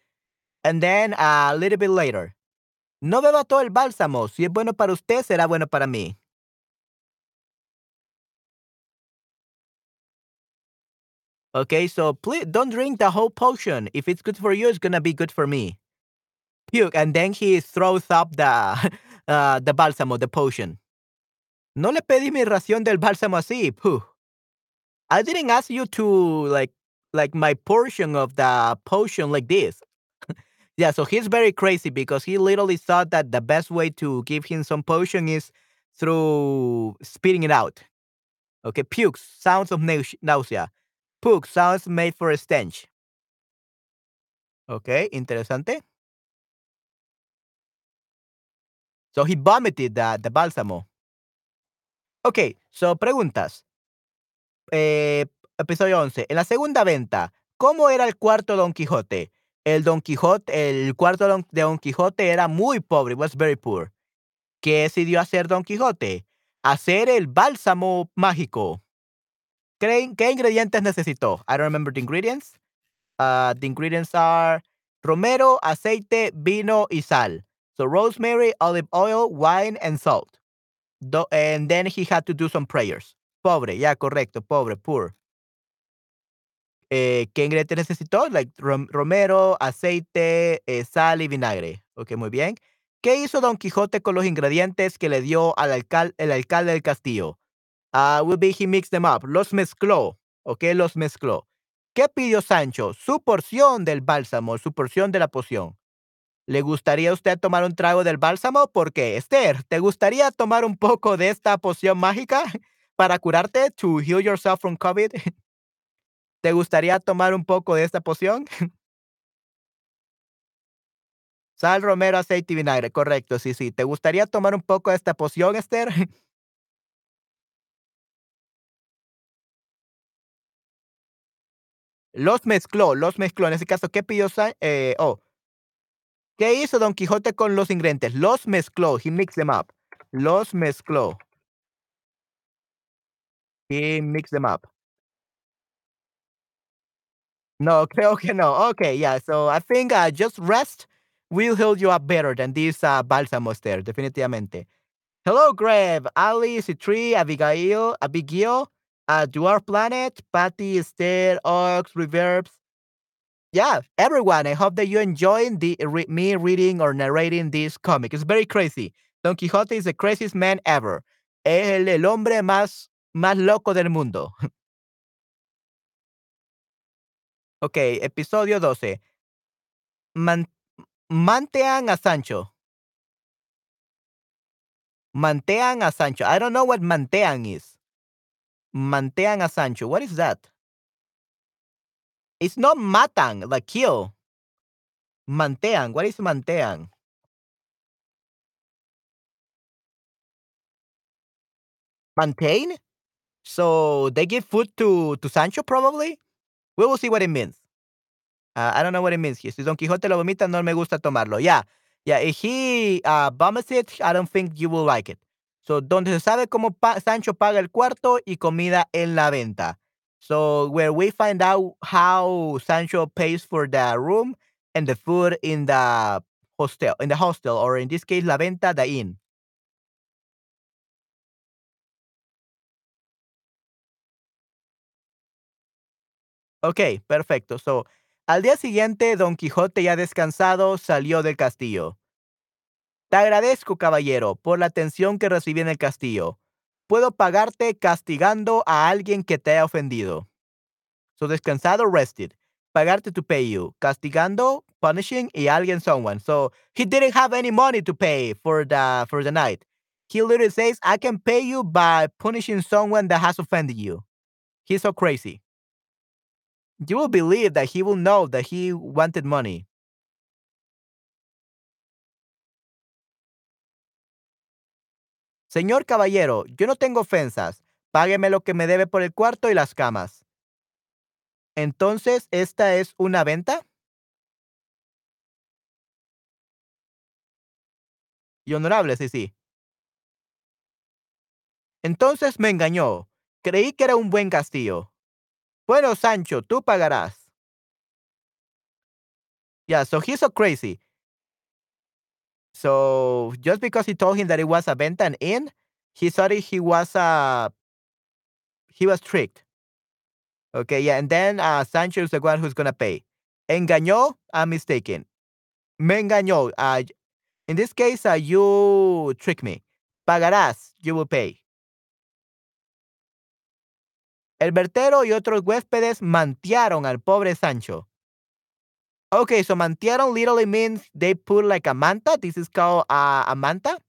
And then a little bit later. No beba todo el bálsamo. Si es bueno para usted, será bueno para mí. Okay, so please don't drink the whole potion. If it's good for you, it's gonna be good for me. Puke, and then he throws up the uh, the bálsamo, the potion. No le pedí mi ración del bálsamo así. Puh. I didn't ask you to like like my portion of the potion like this. yeah, so he's very crazy because he literally thought that the best way to give him some potion is through spitting it out. Okay, pukes, sounds of nausea. Puke, sounds made for a stench. Okay, interesante. So he vomited the, the bálsamo. Ok, so preguntas. Eh, episodio 11. En la segunda venta, ¿cómo era el cuarto Don Quijote? El Don Quijote, el cuarto de Don Quijote era muy pobre, was very poor. ¿Qué decidió hacer Don Quijote? Hacer el bálsamo mágico. ¿Qué, qué ingredientes necesitó? I don't remember the ingredients. Uh, the ingredients are romero, aceite, vino y sal. So rosemary, olive oil, wine, and salt. Do, and then he had to do some prayers. Pobre, ya correcto, pobre, poor. Eh, ¿Qué ingredientes necesitó? Like romero, aceite, eh, sal y vinagre. Ok, muy bien. ¿Qué hizo Don Quijote con los ingredientes que le dio al alcal el alcalde del castillo? Uh, will be he mixed them up. Los mezcló. Ok, los mezcló. ¿Qué pidió Sancho? Su porción del bálsamo, su porción de la poción. ¿Le gustaría a usted tomar un trago del bálsamo? ¿Por qué? Esther, ¿te gustaría tomar un poco de esta poción mágica para curarte? To heal yourself from COVID. ¿Te gustaría tomar un poco de esta poción? Sal, romero, aceite y vinagre. Correcto, sí, sí. ¿Te gustaría tomar un poco de esta poción, Esther? Los mezcló, los mezcló. En ese caso, ¿qué pidió? Eh, oh, ¿Qué hizo Don Quijote con los ingredientes? Los mezcló. He mixed them up. Los mezcló. He mixed them up. No, okay, que no. Okay, yeah. So I think uh, just rest will heal you up better than these uh, bálsamos there, definitivamente. Hello, Greg, Ali, Citri, Abigail, Abigail, uh, Dwarf Planet, Patty, Esther, Ox, Reverbs, yeah, everyone. I hope that you enjoying the re- me reading or narrating this comic. It's very crazy. Don Quixote is the craziest man ever. Es el hombre más, más loco del mundo. ok, episodio 12. Man mantean a Sancho. Mantean a Sancho. I don't know what mantean is. Mantean a Sancho. What is that? It's not matan, like kill. Mantean. What is mantean? Maintain? So they give food to, to Sancho, probably? We will see what it means. Uh, I don't know what it means here. Si Don Quixote lo vomita, no me gusta tomarlo. Yeah. Yeah. If he uh, vomits it, I don't think you will like it. So, donde se sabe cómo pa Sancho paga el cuarto y comida en la venta. So where we find out how Sancho pays for the room and the food in the hostel, in the hostel, or in this case, la venta, the inn. Ok, perfecto. So, al día siguiente, Don Quijote ya descansado salió del castillo. Te agradezco, caballero, por la atención que recibí en el castillo puedo pagarte castigando a alguien que te haya ofendido. So descansado, rested. Pagarte to pay you. Castigando, punishing, y alguien, someone. So he didn't have any money to pay for the for the night. He literally says, I can pay you by punishing someone that has offended you. He's so crazy. You will believe that he will know that he wanted money. Señor caballero, yo no tengo ofensas. Págueme lo que me debe por el cuarto y las camas. Entonces, ¿esta es una venta? Y honorable, sí, sí. Entonces me engañó. Creí que era un buen castillo. Bueno, Sancho, tú pagarás. Yeah, so he's so crazy. So just because he told him that it was a venta and inn, he thought he was uh he was tricked. Okay, yeah, and then uh, Sancho is the one who's gonna pay. Engañó, I'm mistaken. Me engañó. Uh, in this case, uh, you trick me. Pagarás, you will pay. El vertero y otros huéspedes mantearon al pobre Sancho. Okay, so mantearon literally means they put like a manta. This is called uh, a manta,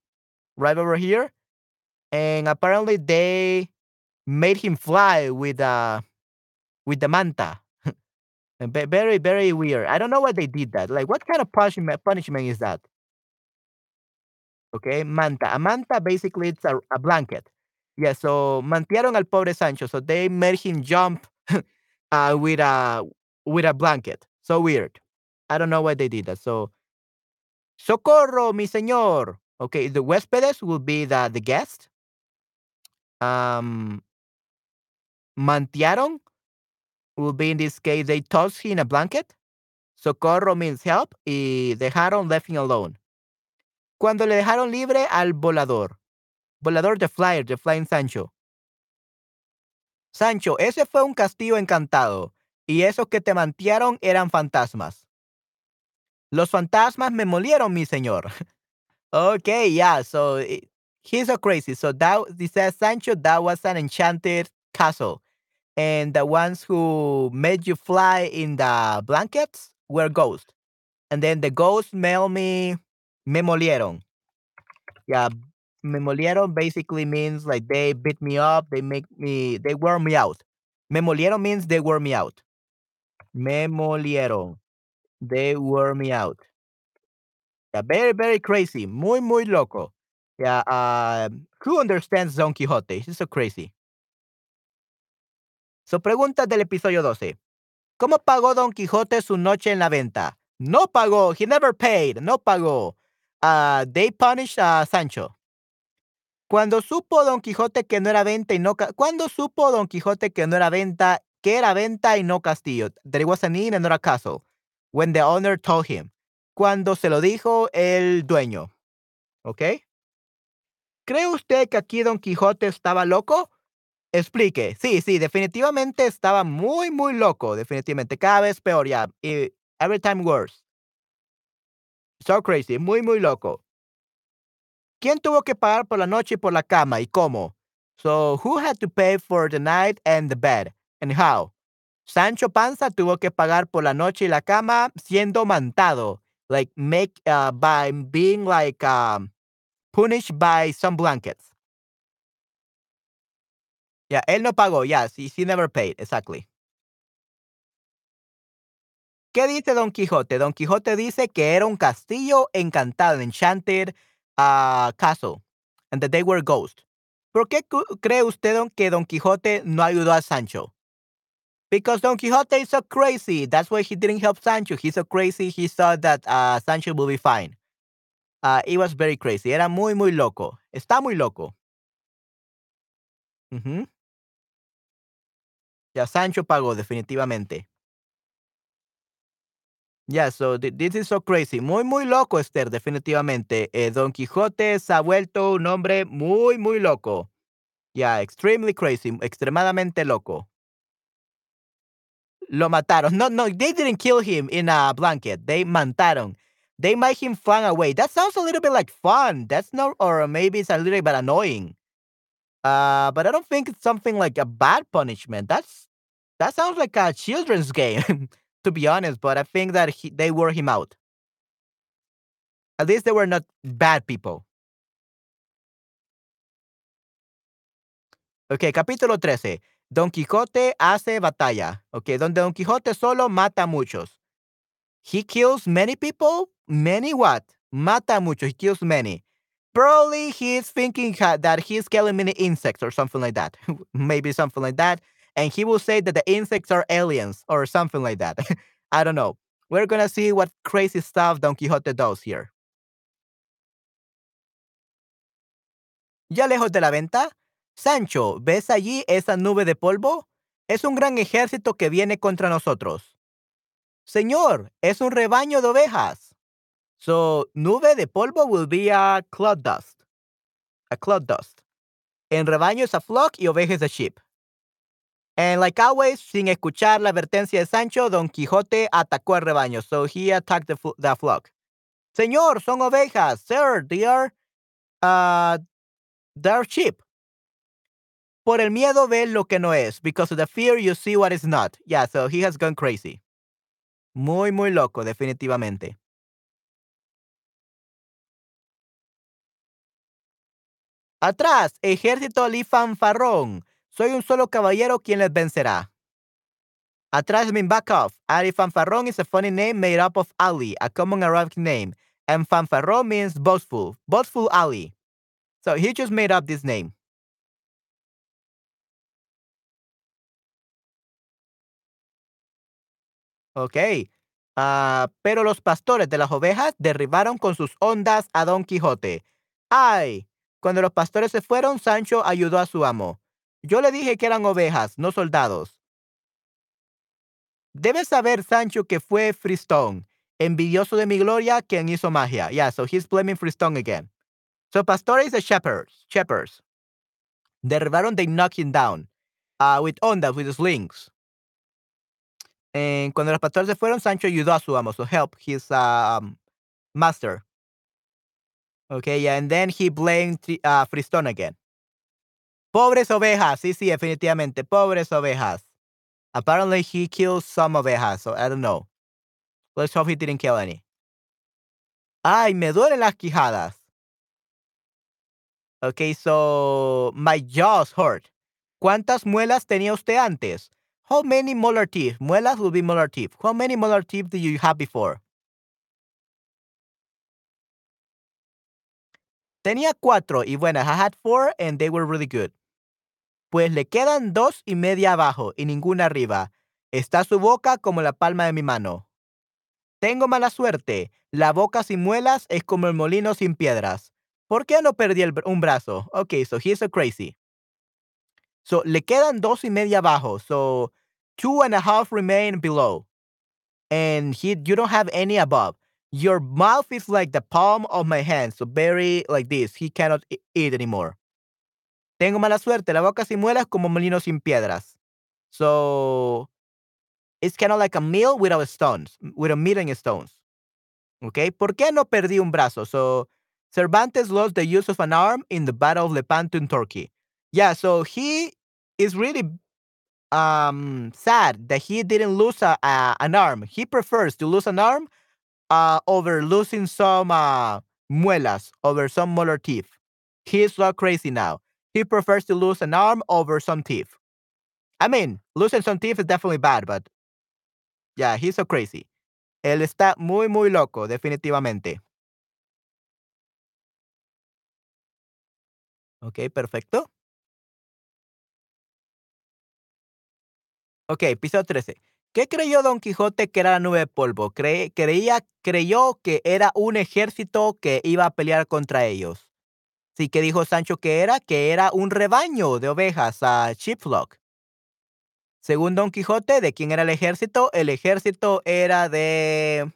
right over here. And apparently they made him fly with uh with the manta. very, very weird. I don't know why they did that. Like, what kind of punishment punishment is that? Okay, manta. A manta basically it's a, a blanket. Yeah, so mantearon al pobre Sancho. So they made him jump uh, with a with a blanket. So weird. I don't know why they did that. So socorro, mi señor. Okay, the huéspedes will be the the guest. Um, mantearon will be in this case they tossed him in a blanket. Socorro means help y dejaron left him alone. Cuando le dejaron libre al volador. Volador de Flyer, de Flying Sancho. Sancho, ese fue un castillo encantado, y esos que te mantearon eran fantasmas. Los fantasmas me molieron, mi señor. okay, yeah, so he's so crazy. So that, says Sancho, that was an enchanted castle. And the ones who made you fly in the blankets were ghosts. And then the ghosts mail me, me molieron. Yeah, me molieron basically means like they beat me up, they make me, they wear me out. Me molieron means they wear me out. Me molieron. They wear me out. Yeah, very, very crazy. Muy, muy loco. Yeah, uh, who understands Don Quixote? He's so crazy. So, pregunta del episodio 12. ¿Cómo pagó Don Quijote su noche en la venta? No pagó. He never paid. No pagó. Uh, they punished a Sancho. Cuando supo Don Quijote que no era venta y no cuando supo Don Quijote que no era venta, que era venta y no castillo. There was. When the owner told him. Cuando se lo dijo el dueño. ¿Ok? ¿Cree usted que aquí Don Quijote estaba loco? Explique. Sí, sí, definitivamente estaba muy, muy loco. Definitivamente. Cada vez peor ya. every time worse. So crazy. Muy, muy loco. ¿Quién tuvo que pagar por la noche y por la cama y cómo? So, who had to pay for the night and the bed and how? Sancho Panza tuvo que pagar por la noche y la cama siendo mantado, like make uh, by being like um, punished by some blankets. Yeah, él no pagó. Yeah, he, he never paid. Exactly. ¿Qué dice Don Quijote? Don Quijote dice que era un castillo encantado, enchanted uh, castle, and that they were ghosts. ¿Por qué cree usted que Don Quijote no ayudó a Sancho? Because Don Quixote is so crazy. That's why he didn't help Sancho. He's so crazy. He thought that uh, Sancho will be fine. Uh, it was very crazy. Era muy, muy loco. Está muy loco. Ya Sancho pagó definitivamente. Yeah, so this is so crazy. Muy, muy loco, Esther, definitivamente. Eh, Don Quijote se ha vuelto un hombre muy, muy loco. Yeah, extremely crazy, extremadamente loco. Lo mataron. No, no, they didn't kill him in a blanket. They mataron. They made him fly away. That sounds a little bit like fun. That's not, or maybe it's a little bit annoying. Uh, but I don't think it's something like a bad punishment. That's that sounds like a children's game. To be honest, but I think that he, they wore him out. At least they were not bad people. Ok, capítulo 13. Don Quijote hace batalla. Ok, donde Don Quijote solo mata muchos. He kills many people. Many what? Mata muchos. He kills many. Probably he's thinking that he's killing many insects or something like that. Maybe something like that. And he will say that the insects are aliens or something like that. I don't know. We're gonna see what crazy stuff Don Quixote does here. Ya lejos de la venta, Sancho, ¿ves allí esa nube de polvo? Es un gran ejército que viene contra nosotros. Señor, es un rebaño de ovejas. So, nube de polvo will be a cloud dust. A cloud dust. En rebaño es a flock y ovejas a sheep. And like always, sin escuchar la advertencia de Sancho, Don Quijote atacó al rebaño. So he attacked the, flock. Señor, son ovejas. Sir, they are, uh, they are sheep. Por el miedo ve lo que no es. Because of the fear you see what is not. Yeah, so he has gone crazy. Muy, muy loco, definitivamente. Atrás, ejército fanfarrón. Soy un solo caballero quien les vencerá. Atrás mean back off. Ali Fanfarrón is a funny name made up of Ali, a common Arabic name. And Fanfarrón means boastful. Boastful Ali. So he just made up this name. Ok. Uh, pero los pastores de las ovejas derribaron con sus ondas a Don Quijote. ¡Ay! Cuando los pastores se fueron, Sancho ayudó a su amo. Yo le dije que eran ovejas, no soldados. Debes saber, Sancho, que fue Fristón, envidioso de mi gloria, quien hizo magia. Yeah, so he's blaming Fristón again. So pastores the shepherds, shepherds. Derribaron, they knocked him down uh, with ondas, with slings. And cuando los pastores se fueron, Sancho ayudó a su amo, so help his um, master. Okay, yeah, and then he blamed uh, again. Pobres ovejas, sí, sí, definitivamente, pobres ovejas. Apparently he killed some ovejas, so I don't know. Let's hope he didn't kill any. Ay, me duelen las quijadas. Okay, so my jaws hurt. ¿Cuántas muelas tenía usted antes? How many molar teeth? Muelas will be molar teeth. How many molar teeth did you have before? Tenía cuatro y bueno, I had four and they were really good. Pues le quedan dos y media abajo y ninguna arriba. Está su boca como la palma de mi mano. Tengo mala suerte. La boca sin muelas es como el molino sin piedras. ¿Por qué no perdí un brazo? Okay, so he's so crazy. So le quedan dos y media abajo. So two and a half remain below. And he, you don't have any above. Your mouth is like the palm of my hand. So very like this. He cannot eat anymore. Tengo mala suerte, la boca sin muelas como molino sin piedras. So it's kind of like a mill without stones, with a mill stones. Okay, ¿por qué no perdí un brazo? So Cervantes lost the use of an arm in the Battle of Lepanto in Turkey. Yeah, so he is really um sad that he didn't lose an arm. He prefers to lose an arm uh, over losing some uh, muelas, over some molar teeth. He's so crazy now he prefers to lose an arm over some teeth. I mean, losing some teeth is definitely bad, but yeah, he's so crazy. Él está muy, muy loco, definitivamente. Ok, perfecto. Ok, episodio 13. ¿Qué creyó Don Quijote que era la nube de polvo? creía, creyó que era un ejército que iba a pelear contra ellos. Sí, que dijo Sancho que era, que era un rebaño de ovejas, a sheepflock. Según Don Quijote, ¿de quién era el ejército? El ejército era de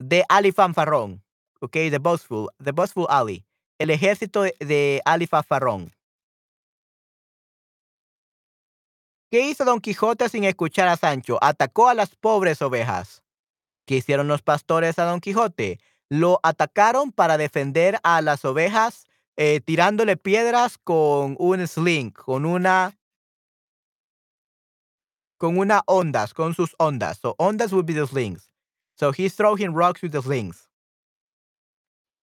de Ali Fanfarrón, ok, de Boastful, de Boastful Ali, el ejército de Ali Fanfarrón. ¿Qué hizo Don Quijote sin escuchar a Sancho? Atacó a las pobres ovejas. ¿Qué hicieron los pastores a Don Quijote? Lo atacaron para defender a las ovejas eh, tirándole piedras con un sling, con una con una ondas, con sus ondas. So ondas would be the slings. So he's throwing rocks with the slings.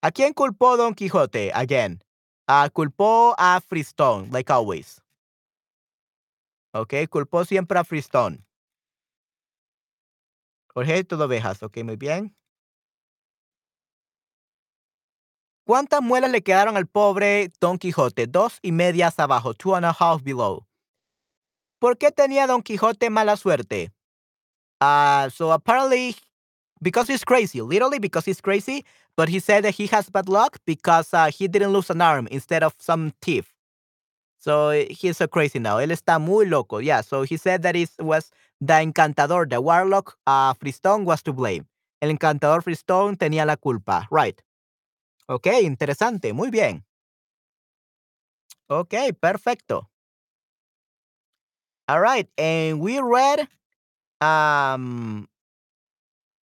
¿A quién culpó Don Quijote? Again. Uh, culpó a Fristón, like always. Ok, culpó siempre a Fristón. Jorge, todo ovejas. Ok, muy bien. ¿Cuántas muelas le quedaron al pobre Don Quijote? Dos y medias abajo, two and a half below. ¿Por qué tenía Don Quijote mala suerte? Uh, so apparently, because he's crazy, literally because he's crazy, but he said that he has bad luck because uh, he didn't lose an arm instead of some teeth. So he's so crazy now. Él está muy loco. Yeah, so he said that it was the encantador, the warlock uh, was to blame. El encantador Fristón tenía la culpa. Right. Ok, interesante. Muy bien. Ok, perfecto. All right, and we read um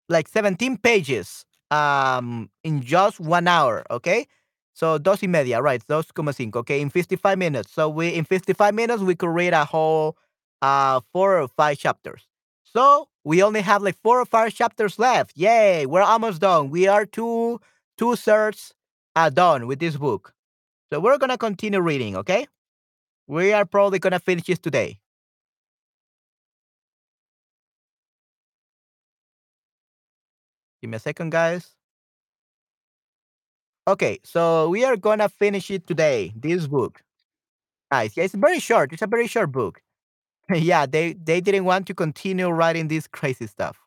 like 17 pages um in just one hour, okay? So dos y media, right? Dos como cinco, okay, in 55 minutes. So we in 55 minutes we could read a whole uh four or five chapters. So we only have like four or five chapters left. Yay, we're almost done. We are two two thirds are done with this book. So we're gonna continue reading, okay? We are probably gonna finish this today. Give me a second, guys. Okay, so we are gonna finish it today. This book. Guys, Yeah, it's very short. It's a very short book. yeah, they they didn't want to continue writing this crazy stuff.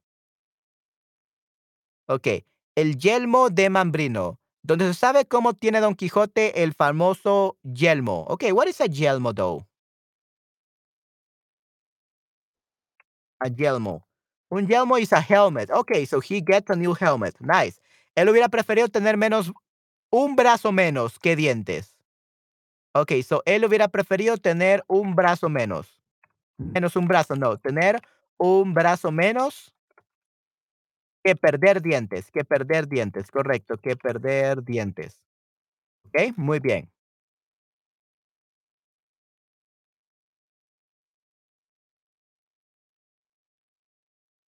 Okay. El yelmo de Mambrino, donde se sabe cómo tiene Don Quijote el famoso yelmo. Okay, what is a yelmo though? A yelmo. Un yelmo is a helmet. Okay, so he gets a new helmet. Nice. Él hubiera preferido tener menos, un brazo menos que dientes. Okay, so él hubiera preferido tener un brazo menos. Menos un brazo, no. Tener un brazo menos que perder dientes. Que perder dientes. Correcto, que perder dientes. Ok, muy bien.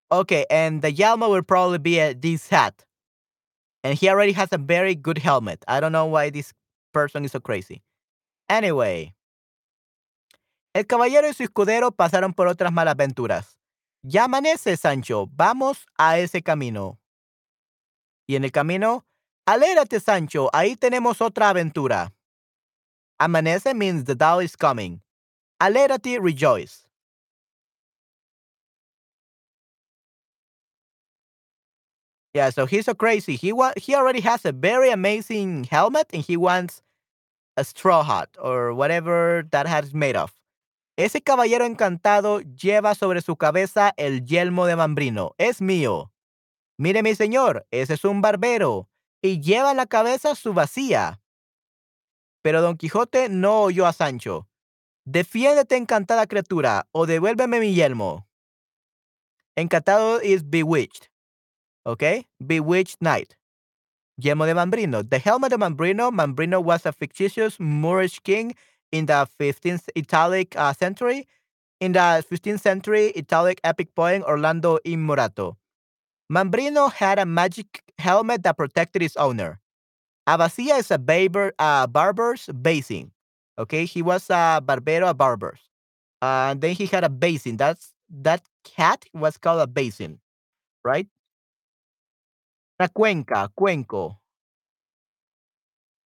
Okay, and the Yalma will probably be a, this hat. And he already has a very good helmet. I don't know why this person is so crazy. Anyway. El caballero y su escudero pasaron por otras malaventuras. Ya amanece, Sancho. Vamos a ese camino. Y en el camino, alérate, Sancho. Ahí tenemos otra aventura. Amanece means the dawn is coming. Alérate, rejoice. Yeah, so he's so crazy. He wa- he already has a very amazing helmet and he wants a straw hat or whatever that hat is made of. Ese caballero encantado lleva sobre su cabeza el yelmo de Mambrino. Es mío. Mire, mi señor, ese es un barbero y lleva en la cabeza su vacía. Pero Don Quijote no oyó a Sancho. Defiéndete, encantada criatura, o devuélveme mi yelmo. Encantado is bewitched. Okay? Bewitched Knight. Yelmo de Mambrino. The helmet of Mambrino. Mambrino was a fictitious Moorish king in the 15th Italic uh, century. In the 15th century Italic epic poem Orlando Immurato. Mambrino had a magic helmet that protected its owner. Abacia is a barber, uh, barber's basin. Okay, he was a barbero, a barber's. Uh, and then he had a basin. That's that cat was called a basin, right? Una cuenca, cuenco.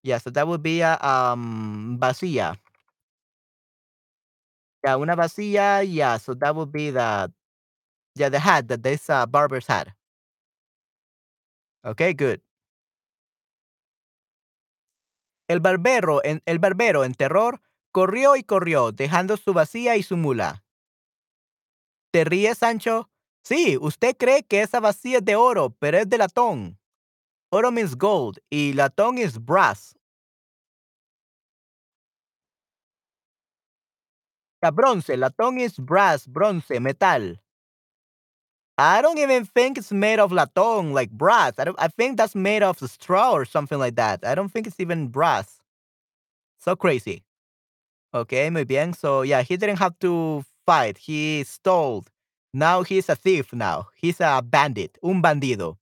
Yeah, so that would be a um vacía. Yeah, una vacía. Yeah, so that would be the yeah the hat that this uh, barber's hat. Okay, good. El barbero, en, el barbero en terror corrió y corrió, dejando su vacía y su mula. ¿Te ríes, Sancho? Sí, usted cree que esa vacía es de oro, pero es de latón. Oro means gold y latón is brass. La bronce, latón is brass, bronce, metal. I don't even think it's made of latón, like brass. I, don't, I think that's made of straw or something like that. I don't think it's even brass. So crazy. Okay, muy bien. So yeah, he didn't have to fight. He stole. Now he's a thief now. He's a bandit, un bandido.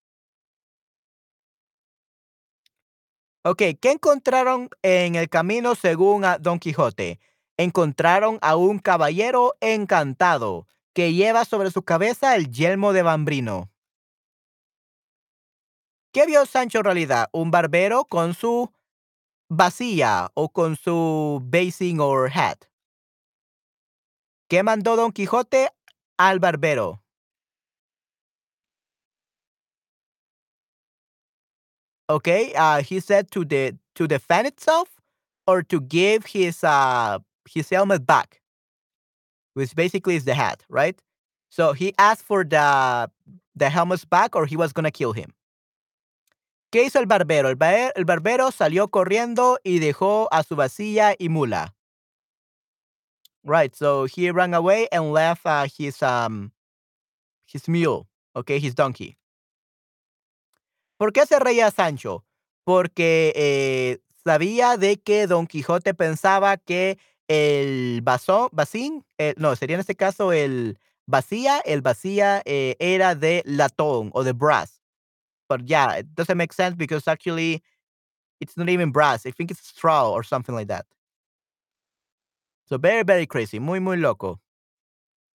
Ok, ¿qué encontraron en el camino según a Don Quijote? Encontraron a un caballero encantado que lleva sobre su cabeza el yelmo de Bambrino. ¿Qué vio Sancho en realidad? Un barbero con su vacía o con su basing or hat. ¿Qué mandó Don Quijote al barbero? Okay, uh, he said to the to defend itself or to give his uh his helmet back, which basically is the hat, right? So he asked for the the helmet's back or he was gonna kill him. ¿Qué hizo el barbero? El, bar el barbero salió corriendo y dejó a su vacilla y mula. Right, so he ran away and left uh, his um his mule, okay, his donkey. ¿Por qué se reía Sancho? Porque eh, sabía de que Don Quijote pensaba que el basón, basín, eh, no, sería en este caso el vacía, el vacía eh, era de latón o de brass. But yeah, it doesn't make sense because actually it's not even brass. I think it's straw or something like that. So very, very crazy. Muy, muy loco.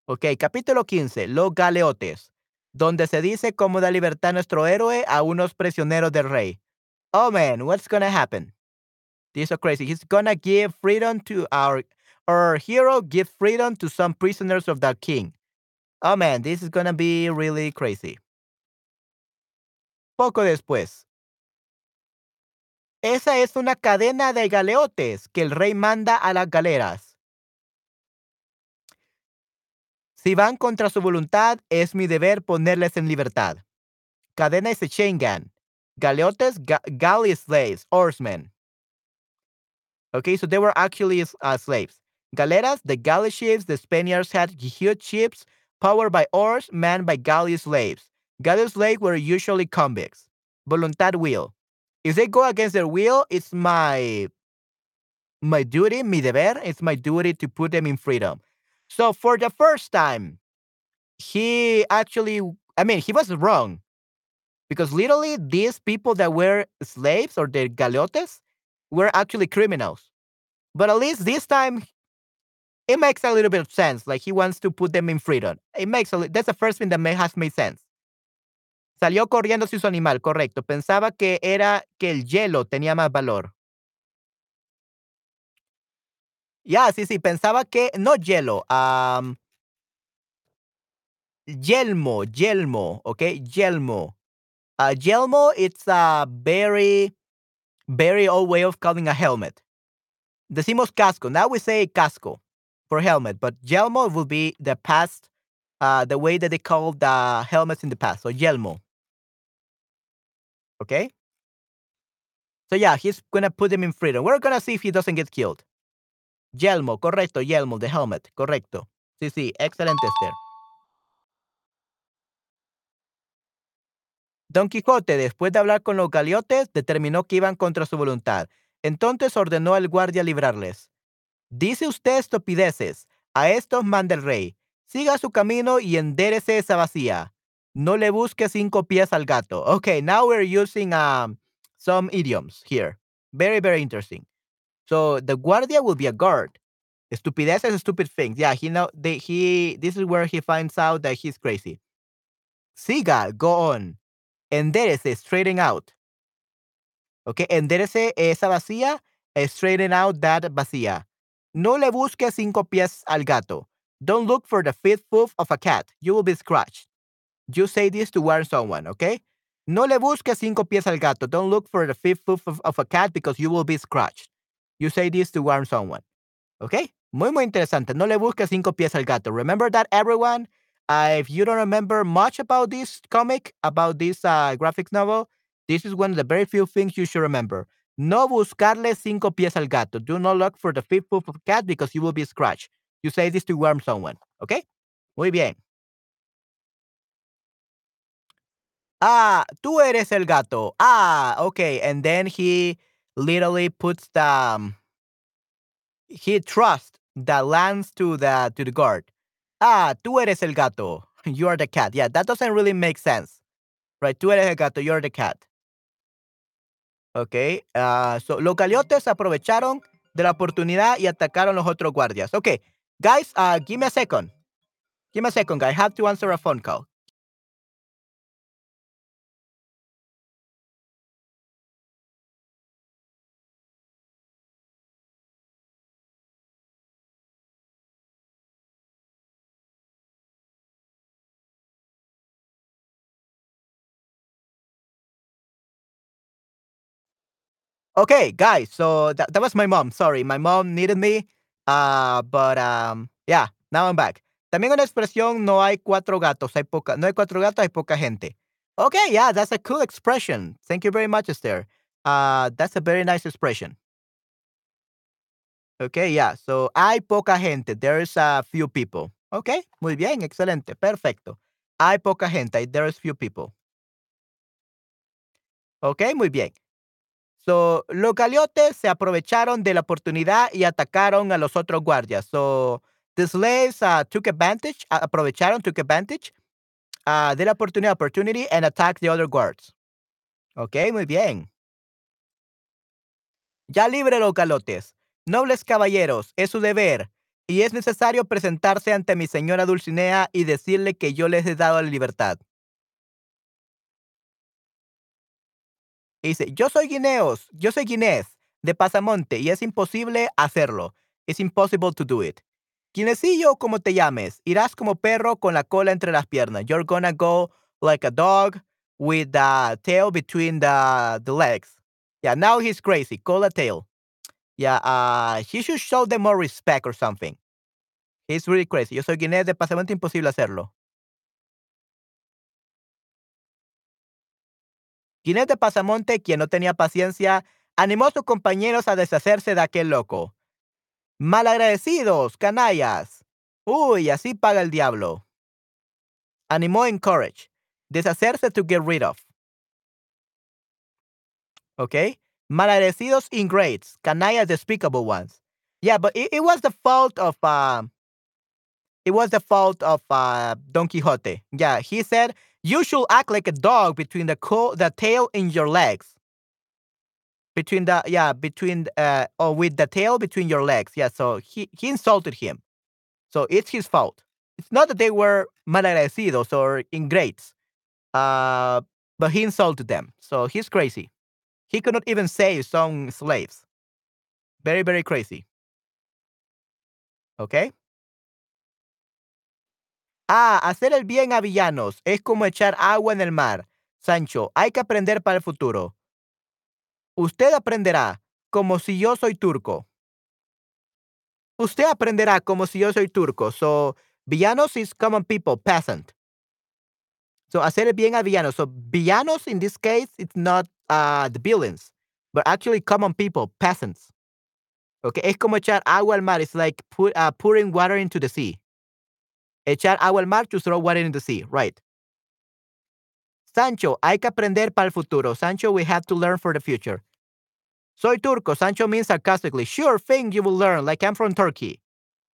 Ok, capítulo 15. Los galeotes. Donde se dice cómo da libertad nuestro héroe a unos prisioneros del rey. Oh man, what's gonna happen? This is crazy. He's gonna give freedom to our our hero, give freedom to some prisoners of the king. Oh man, this is gonna be really crazy. Poco después. Esa es una cadena de galeotes que el rey manda a las galeras. Si van contra su voluntad, es mi deber ponerles en libertad. Cadena is a chain gang. Galeotes, ga galley slaves, oarsmen. Okay, so they were actually uh, slaves. Galeras, the galley ships, the Spaniards had huge ships powered by oars manned by galley slaves. Galley slaves were usually convicts. Voluntad will. If they go against their will, it's my my duty, mi deber, it's my duty to put them in freedom. So for the first time, he actually, I mean, he was wrong because literally these people that were slaves or the galeotes were actually criminals. But at least this time, it makes a little bit of sense. Like he wants to put them in freedom. It makes a, that's the first thing that may, has made sense. Salió corriendo su animal, correcto. Pensaba que era que el hielo tenía más valor. Ya, yeah, sí, sí, pensaba que, no hielo, um, yelmo, yelmo, okay, yelmo. Uh, yelmo, it's a very, very old way of calling a helmet. Decimos casco. Now we say casco for helmet, but yelmo will be the past, uh, the way that they called the helmets in the past. So yelmo. Okay? So yeah, he's gonna put him in freedom. We're gonna see if he doesn't get killed. Yelmo, correcto, Yelmo, the helmet, correcto. Sí, sí, excelente, Esther. Don Quijote, después de hablar con los galiotes, determinó que iban contra su voluntad. Entonces ordenó al guardia librarles. Dice usted estupideces. A estos manda el rey. Siga su camino y endérese esa vacía. No le busque cinco pies al gato. Okay, now we're using um, some idioms here. Very, very interesting. So the guardia will be a guard. Estupidez is stupid things. Yeah, he know he this is where he finds out that he's crazy. Siga, go on. Enderece, straighten out. Okay, enderece esa vacía, straighten out that vacía. No le busque cinco pies al gato. Don't look for the fifth hoof of a cat. You will be scratched. You say this to warn someone, okay? No le busque cinco pies al gato. Don't look for the fifth hoof of, a cat because you will be scratched. You say this to warn someone. Okay? Muy, muy interesante. No le busques cinco pies al gato. Remember that, everyone? Uh, if you don't remember much about this comic, about this uh, graphics novel, this is one of the very few things you should remember. No buscarle cinco pies al gato. Do not look for the fifth hoof of cat because you will be scratched. You say this to warn someone. Okay? Muy bien. Ah, tú eres el gato. Ah, okay. And then he literally puts the um, he trusts the lands to the to the guard. Ah, tú eres el gato. You are the cat. Yeah, that doesn't really make sense. Right? Tú eres el gato, you're the cat. Okay. Uh, so los galiotes aprovecharon de la oportunidad y atacaron los otros guardias. Okay. Guys, uh, give me a second. Give me a second, guys. I have to answer a phone call. Okay, guys. So that, that was my mom. Sorry, my mom needed me. Uh, but um, yeah, now I'm back. También una expresión, no hay cuatro gatos, hay poca, no hay cuatro gatos, hay poca gente. Okay, yeah, that's a cool expression. Thank you very much, Esther. Uh, that's a very nice expression. Okay, yeah. So hay poca gente. There's a few people. Okay, muy bien, excelente, perfecto. Hay poca gente. There's few people. Okay, muy bien. So, los galiotes se aprovecharon de la oportunidad y atacaron a los otros guardias. So, the slaves uh, took advantage, aprovecharon, took advantage uh, de la oportunidad, opportunity, and attacked the other guards. Ok, muy bien. Ya libre los galotes. Nobles caballeros, es su deber, y es necesario presentarse ante mi señora Dulcinea y decirle que yo les he dado la libertad. Dice, yo soy Guineos, yo soy Guinés de Pasamonte y es imposible hacerlo. It's impossible to do it. Guinesillo, como te llames, irás como perro con la cola entre las piernas. You're gonna go like a dog with the tail between the, legs. Yeah, now he's crazy. Call a tail. Yeah, uh, he should show them more respect or something. He's really crazy. Yo soy Guinés de Pasamonte, imposible hacerlo. Ginés de Pasamonte, quien no tenía paciencia, animó a sus compañeros a deshacerse de aquel loco. Malagradecidos, canallas. Uy, así paga el diablo. Animó encourage. Deshacerse to get rid of. Okay? Malagradecidos ingrates. Canallas despicable ones. Yeah, but it, was the fault of uh, it was the fault of uh, Don Quixote. Yeah, he said you should act like a dog between the co- the tail in your legs. Between the yeah, between uh or with the tail between your legs. Yeah, so he he insulted him. So it's his fault. It's not that they were malagradecidos or ingrates. Uh but he insulted them. So he's crazy. He could not even save some slaves. Very, very crazy. Okay? Ah, hacer el bien a villanos es como echar agua en el mar. Sancho, hay que aprender para el futuro. Usted aprenderá como si yo soy turco. Usted aprenderá como si yo soy turco. So, villanos is common people, peasant. So, hacer el bien a villanos. So, villanos in this case, it's not uh, the villains, but actually common people, peasants. Okay, es como echar agua al mar. It's like put, uh, pouring water into the sea. Echar agua al mar to throw water in the sea. Right. Sancho, hay que aprender para el futuro. Sancho, we have to learn for the future. Soy turco. Sancho means sarcastically. Sure thing you will learn, like I'm from Turkey.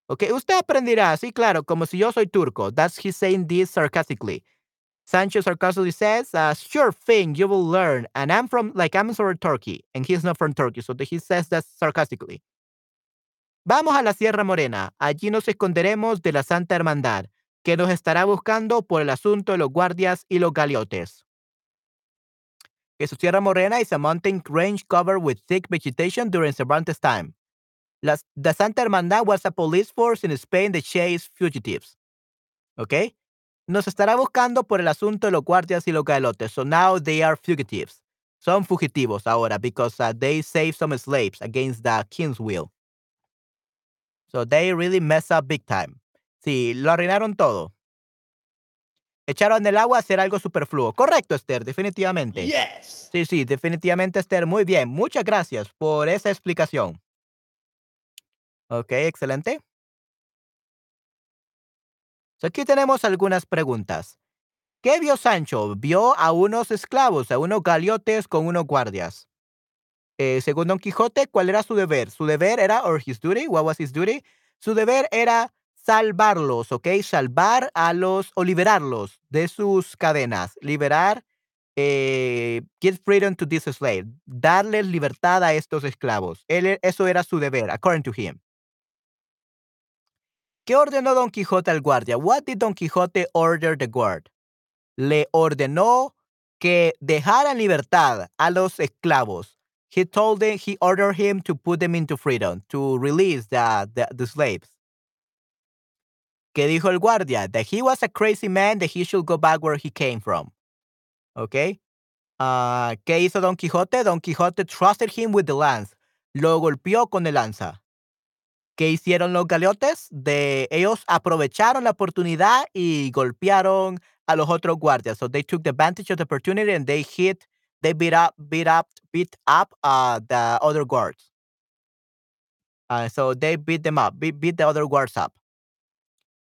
Okay, usted aprenderá, sí, claro, como si yo soy turco. That's he saying this sarcastically. Sancho sarcastically says, uh, sure thing, you will learn. And I'm from, like, I'm from Turkey. And he's not from Turkey, so he says that sarcastically. Vamos a la Sierra Morena. Allí nos esconderemos de la Santa Hermandad, que nos estará buscando por el asunto de los guardias y los galiotes. su Sierra Morena is a mountain range covered with thick vegetation during Cervantes' time. La, the Santa Hermandad was a police force in Spain that chased fugitives. ¿Ok? Nos estará buscando por el asunto de los guardias y los galotes. So now they are fugitives. Son fugitivos ahora because uh, they saved some slaves against the king's will. So they really mess up big time. Sí, lo arruinaron todo. Echaron el agua a hacer algo superfluo. Correcto, Esther, definitivamente. Yes. Sí, sí, definitivamente, Esther. Muy bien. Muchas gracias por esa explicación. Ok, excelente. aquí tenemos algunas preguntas. ¿Qué vio Sancho? Vio a unos esclavos, a unos galiotes con unos guardias. Eh, según Don Quijote, ¿cuál era su deber? Su deber era, or his duty, what was his duty? Su deber era salvarlos, ¿ok? Salvar a los, o liberarlos de sus cadenas. Liberar, eh, give freedom to this slave. Darles libertad a estos esclavos. Él, eso era su deber, according to him. ¿Qué ordenó Don Quijote al guardia? What did Don Quijote order the guard? Le ordenó que dejara libertad a los esclavos he told them, he ordered him to put them into freedom, to release the, slaves. ¿Qué dijo el guardia? That he was a crazy man, that he should go back where he came from. Okay? Ah, ¿Qué hizo Don Quijote? Don Quijote trusted him with the lance. Lo golpeó con el lanza. ¿Qué hicieron los galeotes? De, ellos aprovecharon la oportunidad y golpearon a los otros guardias. So they took advantage of the opportunity and they hit, they beat up, beat up, beat up uh, the other guards. Uh, so they beat them up, beat, beat the other guards up.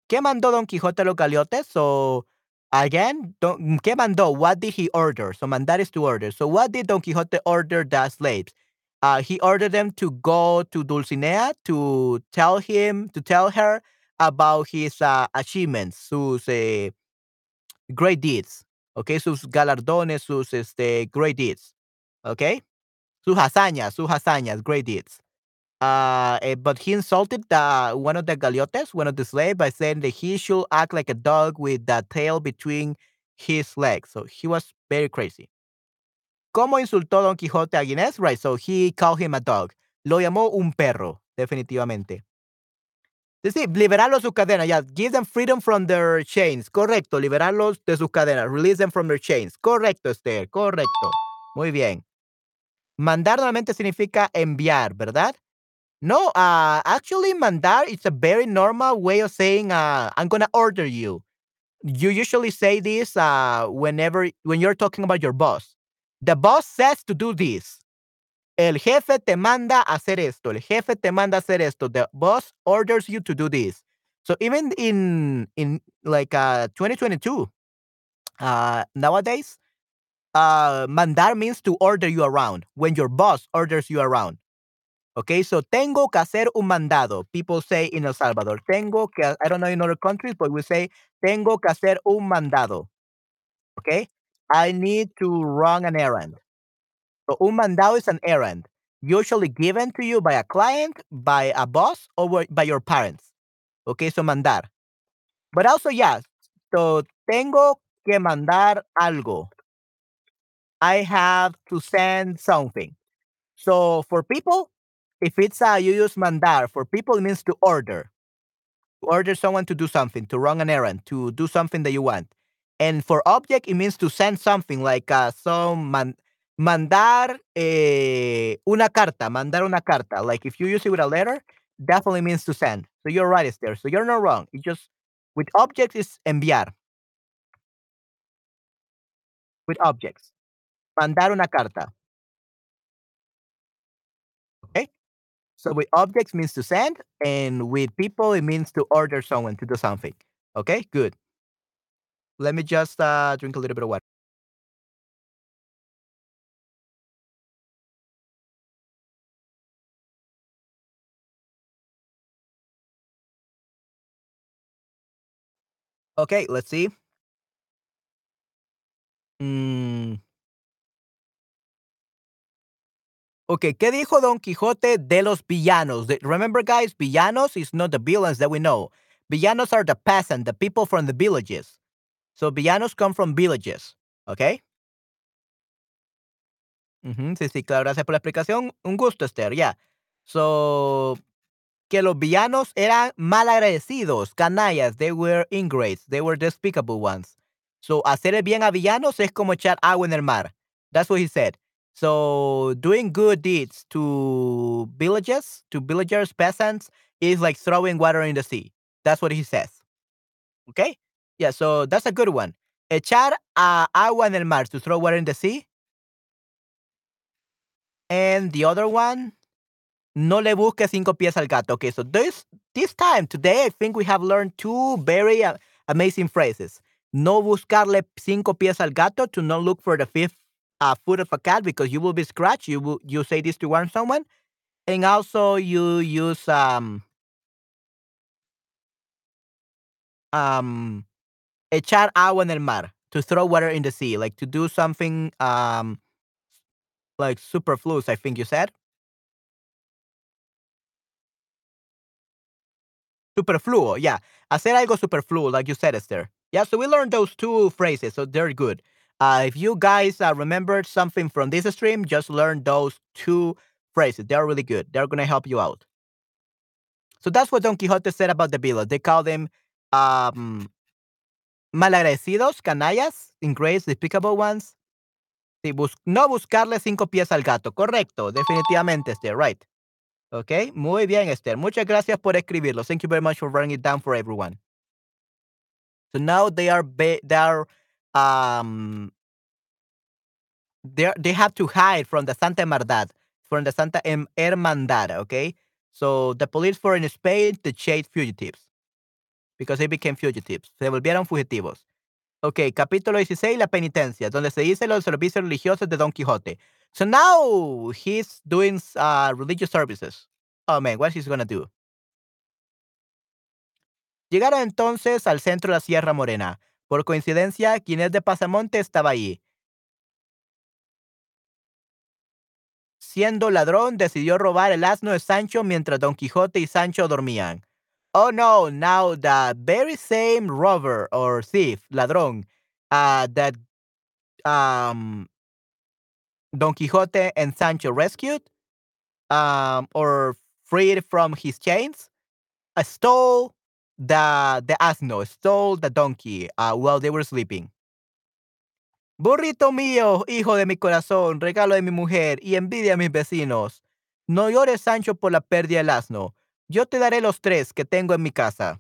¿Qué mandó Don Quijote a los galeotes? So again, don, ¿qué mandó? What did he order? So mandar is to order. So what did Don Quixote order the slaves? Uh, he ordered them to go to Dulcinea to tell him to tell her about his uh, achievements, sus eh, great deeds, okay, sus galardones, sus este, great deeds, okay, sus hazañas, sus hazañas, great deeds. Uh, but he insulted the, one of the galiotes, one of the slaves, by saying that he should act like a dog with the tail between his legs. So he was very crazy. ¿Cómo insultó Don Quijote a Guinness? Right, so he called him a dog. Lo llamó un perro, definitivamente. Sí, liberarlos de sus cadenas, ya. Give them freedom from their chains. Correcto, liberarlos de sus cadenas. Release them from their chains. Correcto, Esther, correcto. Muy bien. Mandar normalmente significa enviar, ¿verdad? No, uh, actually, mandar is a very normal way of saying uh, I'm gonna order you. You usually say this uh, whenever when you're talking about your boss. The boss says to do this. El jefe te manda a hacer esto. El jefe te manda a hacer esto. The boss orders you to do this. So even in in like uh, 2022, uh, nowadays, uh, mandar means to order you around when your boss orders you around. Okay, so tengo que hacer un mandado. People say in El Salvador, tengo que, I don't know in other countries, but we say, tengo que hacer un mandado. Okay, I need to run an errand. So un mandado is an errand, usually given to you by a client, by a boss, or by your parents. Okay, so mandar. But also, yes, so tengo que mandar algo. I have to send something. So for people, if it's a you use mandar for people, it means to order. To order someone to do something, to run an errand, to do something that you want. And for object, it means to send something like uh, some man, mandar eh, una carta, mandar una carta. Like if you use it with a letter, definitely means to send. So you're right, there. So you're not wrong. It just with objects is enviar. With objects. Mandar una carta. Okay? So with objects means to send, and with people it means to order someone to do something. Okay, good. Let me just uh, drink a little bit of water. Okay, let's see. Mm. Okay, ¿qué dijo Don Quijote de los villanos? Remember, guys, villanos is not the villains that we know. Villanos are the peasants, the people from the villages. So villanos come from villages, okay? sí, sí, claro, gracias por la explicación. Un gusto, Esther. So, que los villanos eran mal agradecidos, canallas, they were ingrates, they were despicable ones. So, hacer el bien a villanos es como echar agua en el mar. That's what he said. So doing good deeds to villages, to villagers, peasants, is like throwing water in the sea. That's what he says. Okay? Yeah, so that's a good one. Echar agua en el mar to throw water in the sea. And the other one, no le busque cinco pies al gato. Okay, so this this time today, I think we have learned two very uh, amazing phrases. No buscarle cinco pies al gato to not look for the fifth uh, foot of a cat because you will be scratched. You will you say this to warn someone, and also you use um um echar agua en el mar to throw water in the sea, like to do something um like superfluous. I think you said. Superfluo, yeah. Hacer algo superfluo, like you said, Esther. Yeah, so we learned those two phrases, so they're good. Uh, if you guys uh, remembered something from this stream, just learn those two phrases. They're really good. They're going to help you out. So that's what Don Quixote said about the villains. They call them um, malagradecidos, canallas, ingrates, despicable ones. Bus no buscarle cinco pies al gato. Correcto, definitivamente, Esther, right. Okay, muy bien, Esther. Muchas gracias por escribirlo. Thank you very much for writing it down for everyone. So now they are they are um they they have to hide from the Santa Hermandad, from the Santa Hermandad, okay? So the police were in Spain to chase fugitives because they became fugitives. Se volvieron fugitivos. Ok, capítulo 16, la penitencia, donde se dice los servicios religiosos de Don Quijote. So now he's doing uh, religious services. Oh man, what he's gonna do? Llegaron entonces al centro de la Sierra Morena. Por coincidencia, quien es de Pasamonte estaba allí. Siendo ladrón, decidió robar el asno de Sancho mientras Don Quijote y Sancho dormían. Oh no, now the very same robber or thief, ladrón, uh, that um, Don Quixote and Sancho rescued um, or freed from his chains, uh, stole the the asno, stole the donkey uh, while they were sleeping. Burrito mío, hijo de mi corazón, regalo de mi mujer y envidia a mis vecinos. No llores, Sancho, por la pérdida del asno. Yo te daré los tres que tengo en mi casa.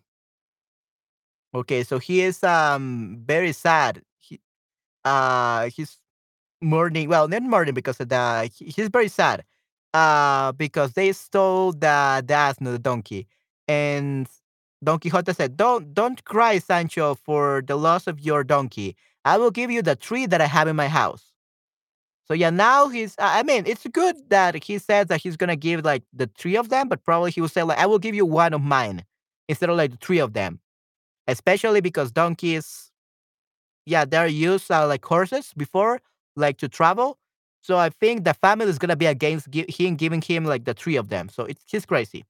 Okay, so he is um very sad. He, uh, he's mourning. Well, not mourning because of the he's very sad. Uh, because they stole the the asno, the donkey, and Don Quixote said, "Don't don't cry, Sancho, for the loss of your donkey. I will give you the tree that I have in my house." So yeah, now he's. I mean, it's good that he says that he's gonna give like the three of them, but probably he will say like, "I will give you one of mine," instead of like the three of them. Especially because donkeys, yeah, they're used uh, like horses before, like to travel. So I think the family is gonna be against gi- him giving him like the three of them. So it's he's crazy.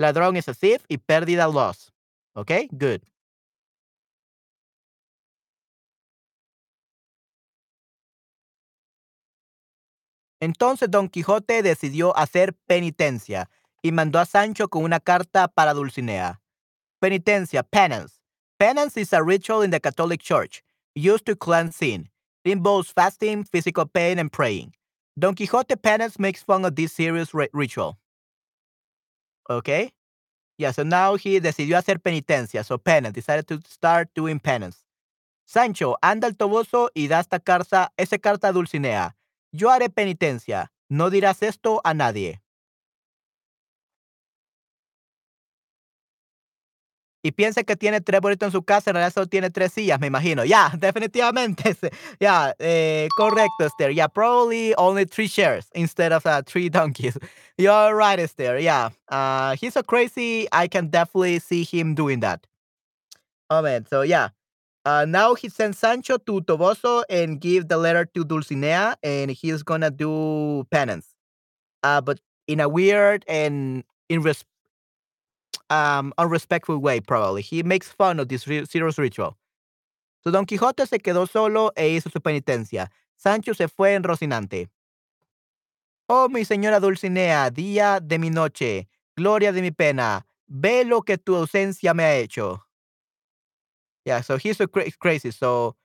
Ladrón is a thief y pérdida loss. Okay, good. Entonces Don Quijote decidió hacer penitencia y mandó a Sancho con una carta para Dulcinea. Penitencia, penance. Penance is a ritual in the Catholic Church used to cleanse sin. Involves fasting, physical pain, and praying. Don Quixote penance makes fun of this serious ritual. Okay? Yeah, so now he decidió hacer penitencia. So penance, decided to start doing penance. Sancho, anda al toboso y da esta carta, esa carta a Dulcinea. Yo haré penitencia. No dirás esto a nadie. Y piensa que tiene tres burritos en su casa, en realidad solo tiene tres sillas, me imagino. Ya, definitivamente. Ya, eh, correcto, Esther. Yeah, probably only three chairs instead of uh, three donkeys. You're right, Esther. Yeah. Uh, he's so crazy. I can definitely see him doing that. Oh, man. So, yeah. Uh, now he sends Sancho to Toboso and give the letter to Dulcinea, and he's gonna do penance. Uh, but in a weird and in um, unrespectful way, probably. He makes fun of this serious ritual. So Don Quijote se quedó solo e hizo su penitencia. Sancho se fue en Rocinante. Oh, mi señora Dulcinea, día de mi noche, gloria de mi pena, ve lo que tu ausencia me ha hecho. Yeah, so he's so cra- crazy. So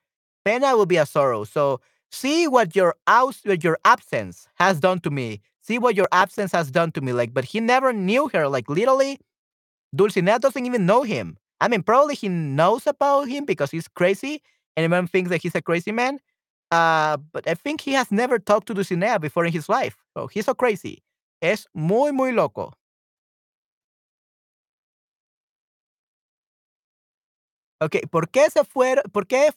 pena will be a sorrow. So see what your aus- what your absence has done to me. See what your absence has done to me. Like, but he never knew her. Like literally, Dulcinea doesn't even know him. I mean, probably he knows about him because he's crazy and everyone thinks that he's a crazy man. Uh, but I think he has never talked to Dulcinea before in his life. So he's so crazy. Es muy, muy loco. Ok, ¿por qué se fueron, por qué,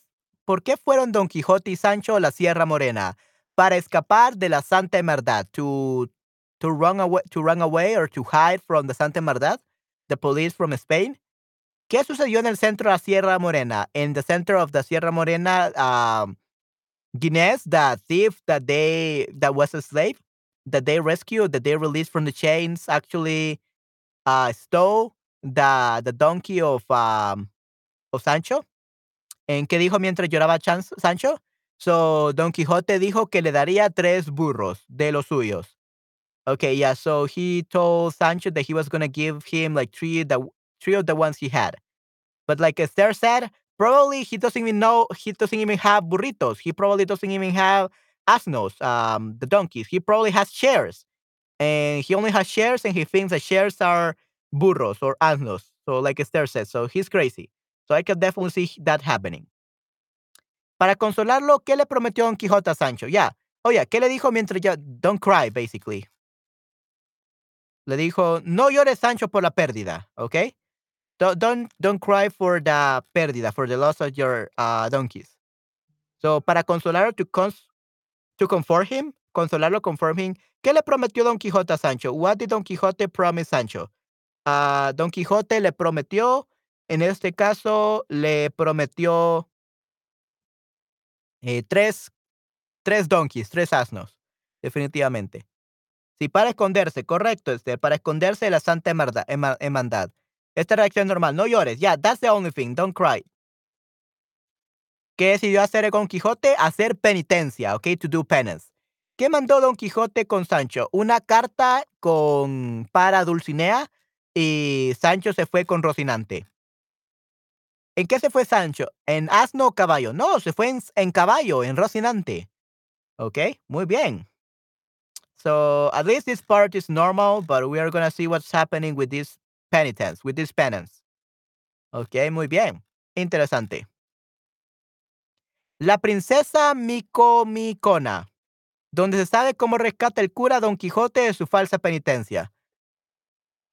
por qué fueron Don Quijote y Sancho a la Sierra Morena? Para escapar de la Santa Hermandad, to, to, run away, to run away or to hide from the Santa Hermandad, the police from Spain. ¿Qué sucedió en el centro de Sierra Morena? In the center of the Sierra Morena, um, Guinness, the thief that they that was a slave, that they rescued, that they released from the chains, actually uh, stole the the donkey of um, of Sancho. ¿En qué dijo mientras lloraba Sancho? So Don Quijote dijo que le daría tres burros de los suyos. Okay, yeah. So he told Sancho that he was gonna give him like three the three of the ones he had. But like Esther said, probably he doesn't even know he doesn't even have burritos. He probably doesn't even have asnos, um, the donkeys. He probably has shares, and he only has shares, and he thinks that shares are burros or asnos. So, like Esther said, so he's crazy. So I can definitely see that happening. Para consolarlo, ¿qué le prometió Don Quijote a Sancho? Ya. Oye, ¿qué le dijo mientras ya? Don't cry, basically. Le dijo, no llores, Sancho, por la pérdida, ¿ok? Don't, don't, cry for the pérdida, for the loss of your uh, donkeys. So, para consolarlo, to, cons to comfort him, consolarlo, comfort him, ¿qué le prometió Don Quijote a Sancho? What did Don Quijote promise Sancho? Uh, Don Quijote le prometió, en este caso, le prometió eh, tres, tres donkeys, tres asnos, definitivamente. Sí, para esconderse, correcto, este, para esconderse de la santa hermandad. Esta reacción normal, no llores, yeah, that's the only thing, don't cry. ¿Qué decidió hacer con Quijote? Hacer penitencia, ok, to do penance. ¿Qué mandó Don Quijote con Sancho? Una carta con para Dulcinea y Sancho se fue con Rocinante. ¿En qué se fue Sancho? ¿En asno o caballo? No, se fue en, en caballo, en Rocinante. Ok, muy bien. So at least this part is normal, but we are going to see what's happening with this penitence, with this penance. Ok, muy bien. Interesante. La princesa Micomicona, donde se sabe cómo rescata el cura Don Quijote de su falsa penitencia.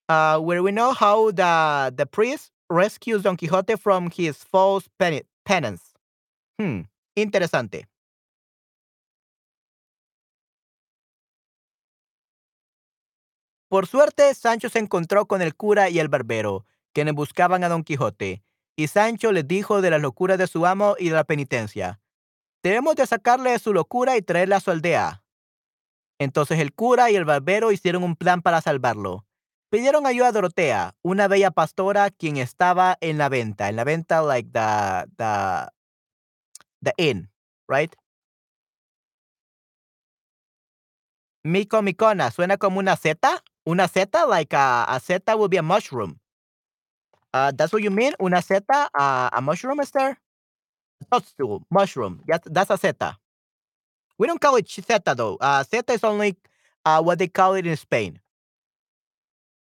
Uh, where we know how the, the priest rescues Don Quijote from his false penance. Hmm, interesante. Por suerte, Sancho se encontró con el cura y el barbero, quienes buscaban a Don Quijote, y Sancho les dijo de las locuras de su amo y de la penitencia. Debemos de sacarle de su locura y traerla a su aldea. Entonces el cura y el barbero hicieron un plan para salvarlo. Pidieron ayuda a Dorotea, una bella pastora quien estaba en la venta, en la venta like the the the inn, right? Mico micona suena como una seta. Una seta, like a, a seta would be a mushroom. Uh, that's what you mean? Una seta, a mushroom, Esther? Toadstool, mushroom. That's, a seta. We don't call it seta though. Uh, seta is only uh, what they call it in Spain.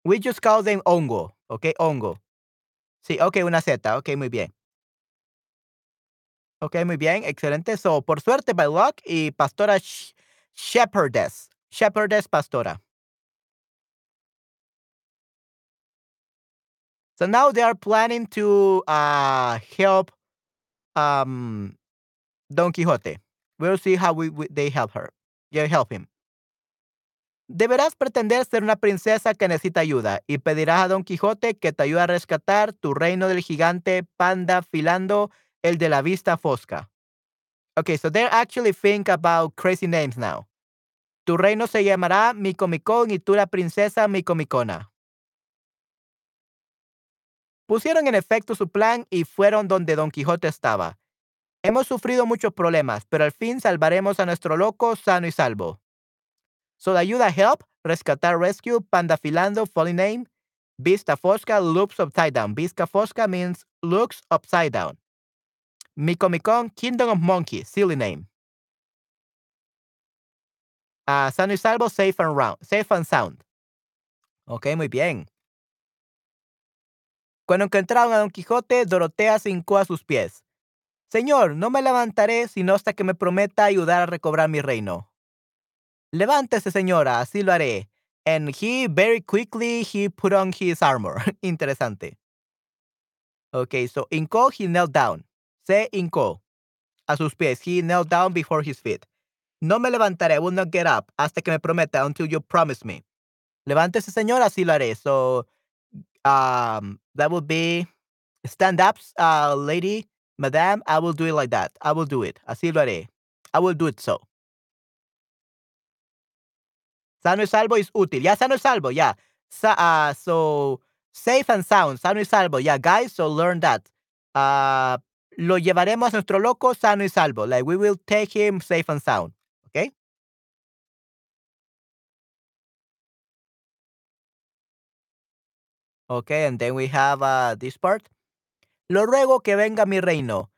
We just call them hongo, okay? Hongo. Sí, ok, una seta. Ok, muy bien. Ok, muy bien, excelente. So, por suerte, by luck, y pastora shepherdess. Shepherdess pastora. So now they are planning to uh, help um, Don Quixote. We'll see how we, we, they help her. They help him. Deberás pretender ser una princesa que necesita ayuda y pedirás a Don Quijote que te ayude a rescatar tu reino del gigante panda filando el de la vista fosca. Okay, so they're actually think about crazy names now. Tu reino se llamará Micomicón y tú la princesa Micomicona. Pusieron en efecto su plan y fueron donde Don Quijote estaba. Hemos sufrido muchos problemas, pero al fin salvaremos a nuestro loco sano y salvo. So the ayuda help, rescatar rescue, panda filando, falling name, vista fosca, loops upside down. Vista fosca means looks upside down. Micomicon, Kingdom of Monkey, silly name. Uh, sano y salvo, safe and round, safe and sound. Ok, muy bien. Cuando encontraron a Don Quijote, Dorotea se hincó a sus pies. Señor, no me levantaré sino hasta que me prometa ayudar a recobrar mi reino. Levántese, señora, así lo haré. And he very quickly he put on his armor. Interesante. Okay, so hincó, he knelt down. Se hincó a sus pies. He knelt down before his feet. No me levantaré, I will not get up hasta que me prometa until you promise me. Levántese, señora, así lo haré. So, um, that would be stand up, uh, lady, madam. I will do it like that. I will do it. Así lo haré. I will do it so. Sano y salvo is útil. Yeah, sano y salvo. Yeah. Sa uh, so, safe and sound. Sano y salvo. Yeah, guys. So learn that. Uh, lo llevaremos a nuestro loco sano y salvo. Like we will take him safe and sound. Okay. Okay, and then we have uh, this part. Lo ruego que venga mi reino.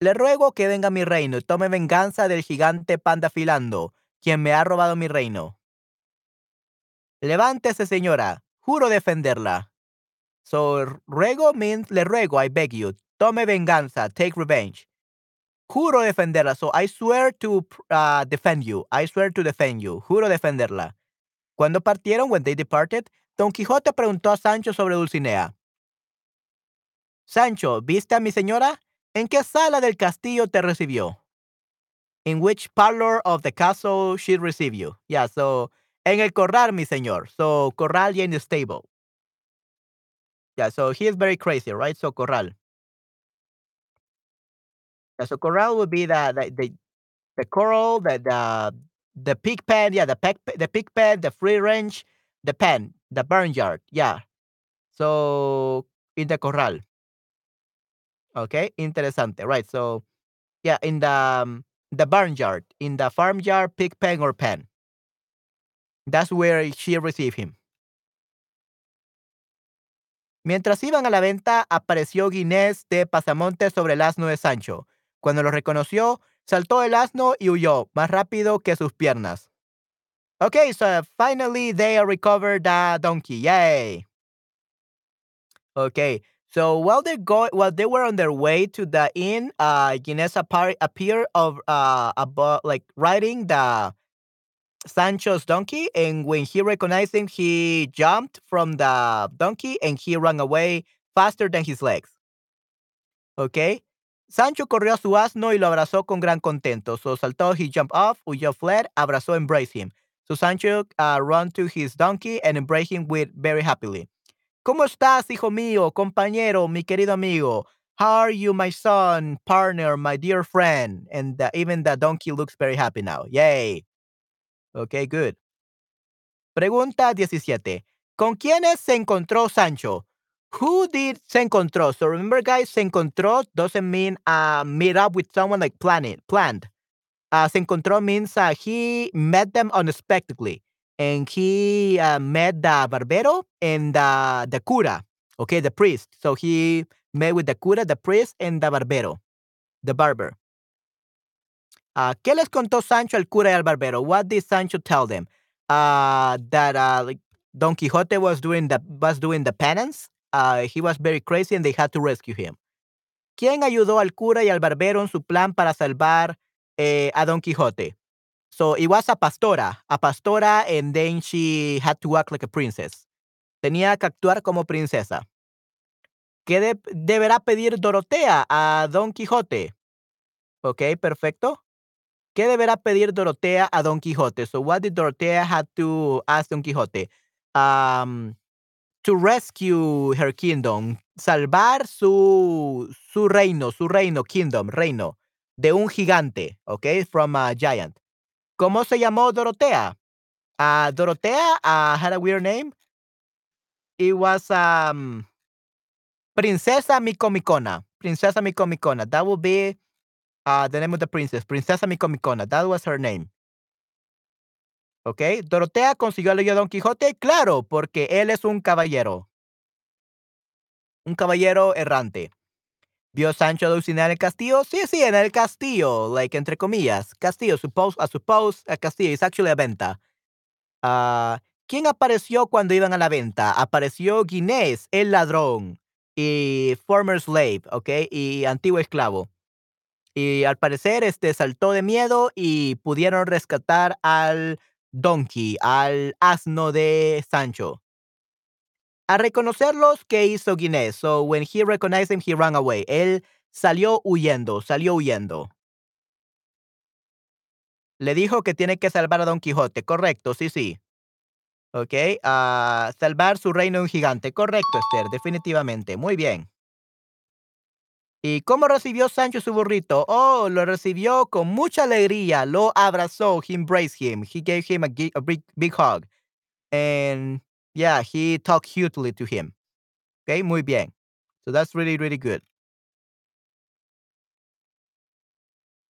Le ruego que venga mi reino y tome venganza del gigante panda filando, quien me ha robado mi reino. Levántese, señora. Juro defenderla. So, ruego means le ruego, I beg you. Tome venganza, take revenge. Juro defenderla. So, I swear to uh, defend you. I swear to defend you. Juro defenderla. Cuando partieron, when they departed, Don Quijote preguntó a Sancho sobre Dulcinea. Sancho, ¿viste a mi señora? ¿En qué sala del castillo te recibió? In which parlor of the castle she received you? Yeah, so en el corral, mi señor. So corral y in the stable. Yeah, so he is very crazy, right? So corral. Yeah, so corral would be the the the, the coral, the the the pig pen, yeah, the the pig pen, the free range, the pen, the barnyard, yeah. So in the corral. Okay, interesante, right? So yeah, in the um, the barnyard, in the farmyard, pig pen or pen. That's where she received him. Mientras iban a la venta, apareció Guinés de Pasamonte sobre el asno de Sancho. Cuando lo reconoció, saltó el asno y huyó, más rápido que sus piernas. Okay, so finally they recovered the donkey. Yay! Okay, so while they go, while they were on their way to the inn, uh, Guinness appeared of uh, about like riding the Sancho's donkey, and when he recognized him, he jumped from the donkey and he ran away faster than his legs. Okay. Sancho corrió a su asno y lo abrazó con gran contento. So saltó, he jumped off, huyó, fled, abrazó, embraced him. So Sancho uh, ran to his donkey and embraced him with very happily. ¿Cómo estás, hijo mío, compañero, mi querido amigo? How are you, my son, partner, my dear friend? And uh, even the donkey looks very happy now. Yay. Okay, good. Pregunta 17. ¿Con quiénes se encontró Sancho? Who did se encontró? So remember, guys, se encontró doesn't mean uh, meet up with someone like plan it, planned. Uh, se encontró means uh, he met them unexpectedly. And he uh, met the barbero and the, the cura, okay, the priest. So he met with the cura, the priest, and the barbero, the barber. Uh, ¿Qué les contó Sancho al cura y al barbero? What did Sancho tell them? Uh, that uh, like Don Quixote was doing the was doing the penance. Uh, he was very crazy and they had to rescue him. ¿Quién ayudó al cura y al barbero en su plan para salvar eh, a Don Quijote? So it was a pastora, a pastora, and then she had to act like a princess. Tenía que actuar como princesa. ¿Qué de deberá pedir Dorotea a Don Quijote? Ok, perfecto. ¿Qué deberá pedir Dorotea a Don Quijote? So what did Dorotea have to ask Don Quijote? Um, to rescue her kingdom, salvar su, su reino, su reino, kingdom, reino, de un gigante, okay, from a giant. ¿Cómo se llamó Dorotea? Uh, Dorotea uh, had a weird name. It was um, Princesa Micomicona. Princesa Micomicona. That would be uh, the name of the princess, Princesa Micomicona. That was her name. ¿Ok? Dorotea consiguió el a Don Quijote, claro, porque él es un caballero. Un caballero errante. ¿Vio Sancho a en el castillo? Sí, sí, en el castillo, like, entre comillas. Castillo, suppose, a suppose, a castillo, es actually a venta. Uh, ¿Quién apareció cuando iban a la venta? Apareció Guinés, el ladrón, y former slave, ¿ok? Y antiguo esclavo. Y al parecer este saltó de miedo y pudieron rescatar al donkey, al asno de Sancho. A reconocerlos, ¿qué hizo Guinness? So when he recognized him, he ran away. Él salió huyendo, salió huyendo. Le dijo que tiene que salvar a Don Quijote. Correcto, sí, sí. Ok, a salvar su reino un gigante. Correcto, Esther, definitivamente. Muy bien. ¿Y cómo recibió Sancho su burrito? Oh, lo recibió con mucha alegría, lo abrazó, he embraced him, he gave him a, big, big hug. And yeah, he talked hugely to him. Okay, muy bien. So that's really, really good.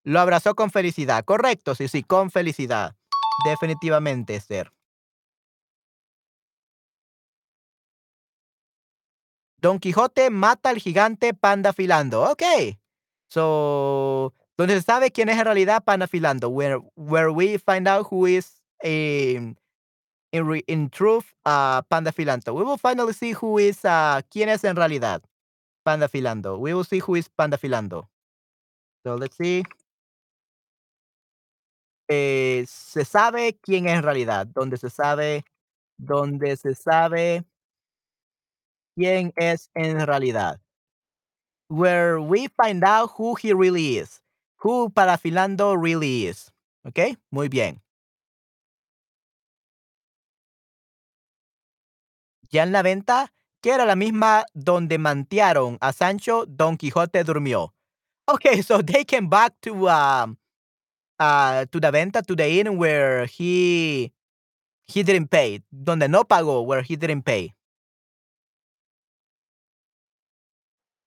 Lo abrazó con felicidad. Correcto, sí, sí, con felicidad. Definitivamente, Esther. Don Quijote mata al gigante panda filando. Ok. So, donde se sabe quién es en realidad Pandafilando, where where we find out who is in in, re, in truth uh, Pandafilando. We will finally see who is uh, quién es en realidad Pandafilando. We will see who is Pandafilando. So let's see. Eh, se sabe quién es en realidad, donde se sabe, donde se sabe quién es en realidad. Where we find out who he really is. Who Pandafilando really is. ¿Ok? Muy bien. Ya en la venta, que era la misma donde mantearon a Sancho, Don Quijote durmió. Okay, so they came back to um uh to the venta to the inn where he he didn't pay, donde no pagó, where he didn't pay.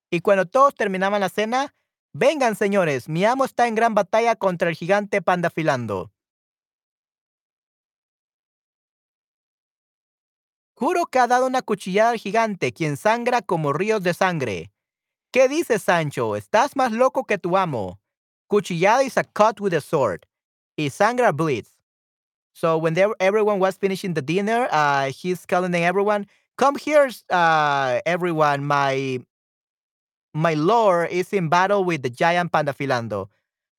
Y cuando todos terminaban la cena, vengan señores, mi amo está en gran batalla contra el gigante Pandafilando. Juro que ha dado una cuchillada al gigante, quien sangra como ríos de sangre. ¿Qué dices, Sancho? Estás más loco que tu amo. Cuchillada is a cut with a sword. Y sangra bleeds. So when they, everyone was finishing the dinner, uh, he's calling everyone, "Come here, uh, everyone! My my lord is in battle with the giant Pandafilando.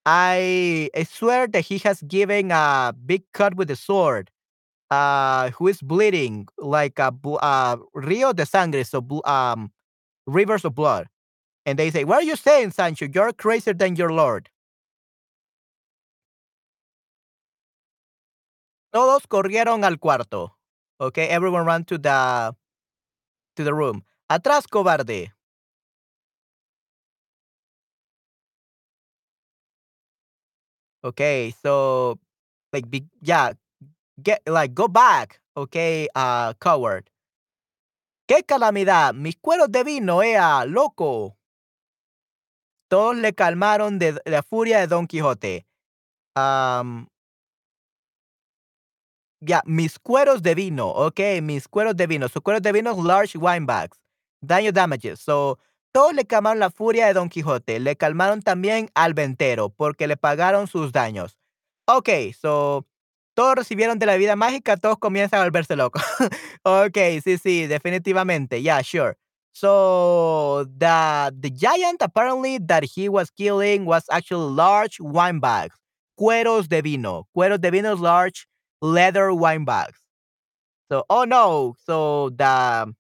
I, I swear that he has given a big cut with the sword. Uh, who is bleeding like a uh, rio de sangre, so um, rivers of blood." And they say, "What are you saying, Sancho? You're crazier than your lord." Todos corrieron al cuarto. Okay, everyone ran to the to the room. Atrás, cobarde. Okay, so like yeah, get like go back. Okay, uh coward. ¡Qué calamidad! Mis cueros de vino, ea, loco. Todos le calmaron de la furia de Don Quijote. Um, ya, mis cueros de vino, ok, mis cueros de vino. Sus cueros de vino, large wine bags. Daño damages. So, todos le calmaron la furia de Don Quijote. Le calmaron también al ventero porque le pagaron sus daños. Ok, so, todos recibieron de la vida mágica, todos comienzan a volverse locos. ok, sí, sí, definitivamente. Yeah, sure. So the the giant apparently that he was killing was actually large wine bags, cueros de vino, cueros de vino large leather wine bags. So, oh no. So the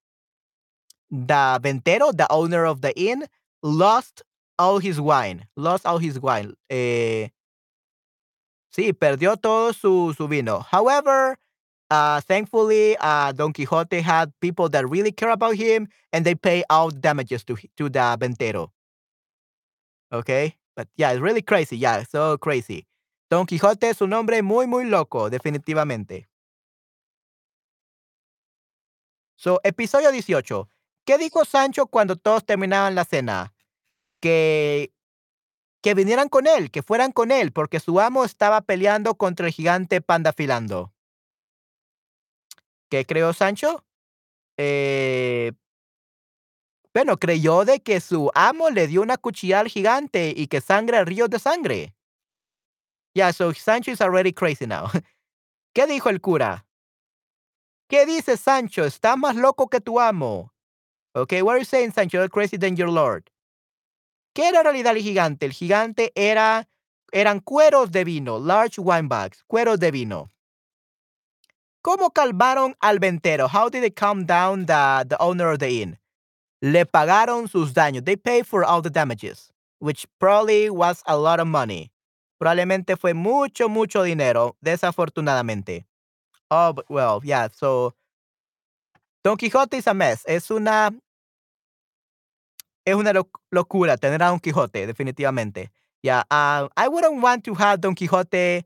the ventero, the owner of the inn, lost all his wine. Lost all his wine. Eh, sí, perdió todo su, su vino. However, uh, thankfully, uh, Don Quixote had people that really care about him, and they pay the damages to to the ventero. Okay, but yeah, it's really crazy. Yeah, so crazy. Don Quijote es un muy, muy loco, definitivamente. So, episodio 18. ¿Qué dijo Sancho cuando todos terminaban la cena? Que, que vinieran con él, que fueran con él, porque su amo estaba peleando contra el gigante Pandafilando. ¿Qué creó Sancho? Eh, bueno, creyó de que su amo le dio una cuchilla al gigante y que sangra ríos de sangre. Yeah, so Sancho is already crazy now. ¿Qué dijo el cura? ¿Qué dice Sancho? Está más loco que tu amo. Okay, what are you saying, Sancho? You're crazy than your lord. ¿Qué era en realidad el gigante? El gigante era, eran cueros de vino, large wine bags, cueros de vino. ¿Cómo calmaron al ventero? How did they calm down the, owner of the inn? Le pagaron sus daños. They paid for all the damages, which probably was a lot of money. Probablemente fue mucho, mucho dinero, desafortunadamente. Oh, well, yeah, so Don Quijote is a mess. Es una es una locura tener a Don Quijote, definitivamente. Yeah, uh, I wouldn't want to have Don Quijote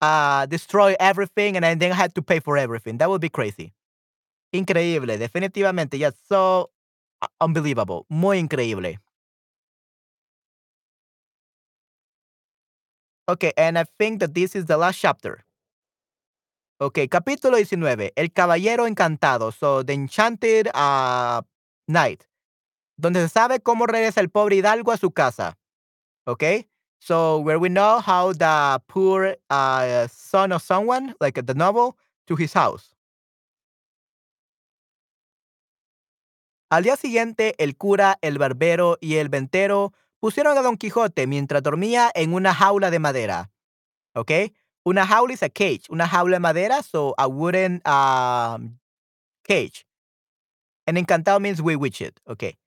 uh, destroy everything and then I had to pay for everything. That would be crazy. Increíble, definitivamente. Yeah, so unbelievable. Muy increíble. Okay, and I think that this is the last chapter. Okay, capítulo 19. El caballero encantado. So, The Enchanted uh, Knight. Donde se sabe cómo regresa el pobre Hidalgo a su casa. Okay, so where we know how the poor uh, son of someone, like the noble, to his house. Al día siguiente, el cura, el barbero y el ventero pusieron a Don Quijote mientras dormía en una jaula de madera. ¿Ok? Una jaula is a cage. Una jaula de madera, so a wooden um, cage. And encantado means we it. Ok.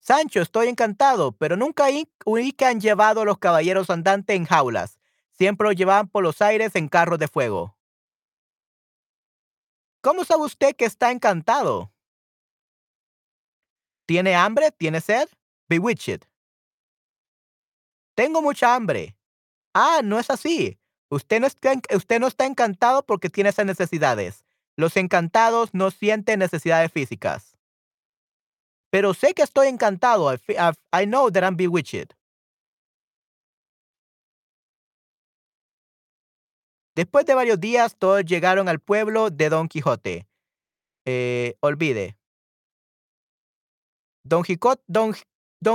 Sancho, estoy encantado, pero nunca oí que han llevado a los caballeros andantes en jaulas. Siempre los llevaban por los aires en carros de fuego. ¿Cómo sabe usted que está encantado? ¿Tiene hambre? ¿Tiene sed? Bewitched. Tengo mucha hambre. Ah, no es así. Usted no, usted no está encantado porque tiene esas necesidades. Los encantados no sienten necesidades físicas. Pero sé que estoy encantado. I, know that I'm bewitched. Después de varios días, todos llegaron al pueblo de Don Quijote. Eh, olvide. Don,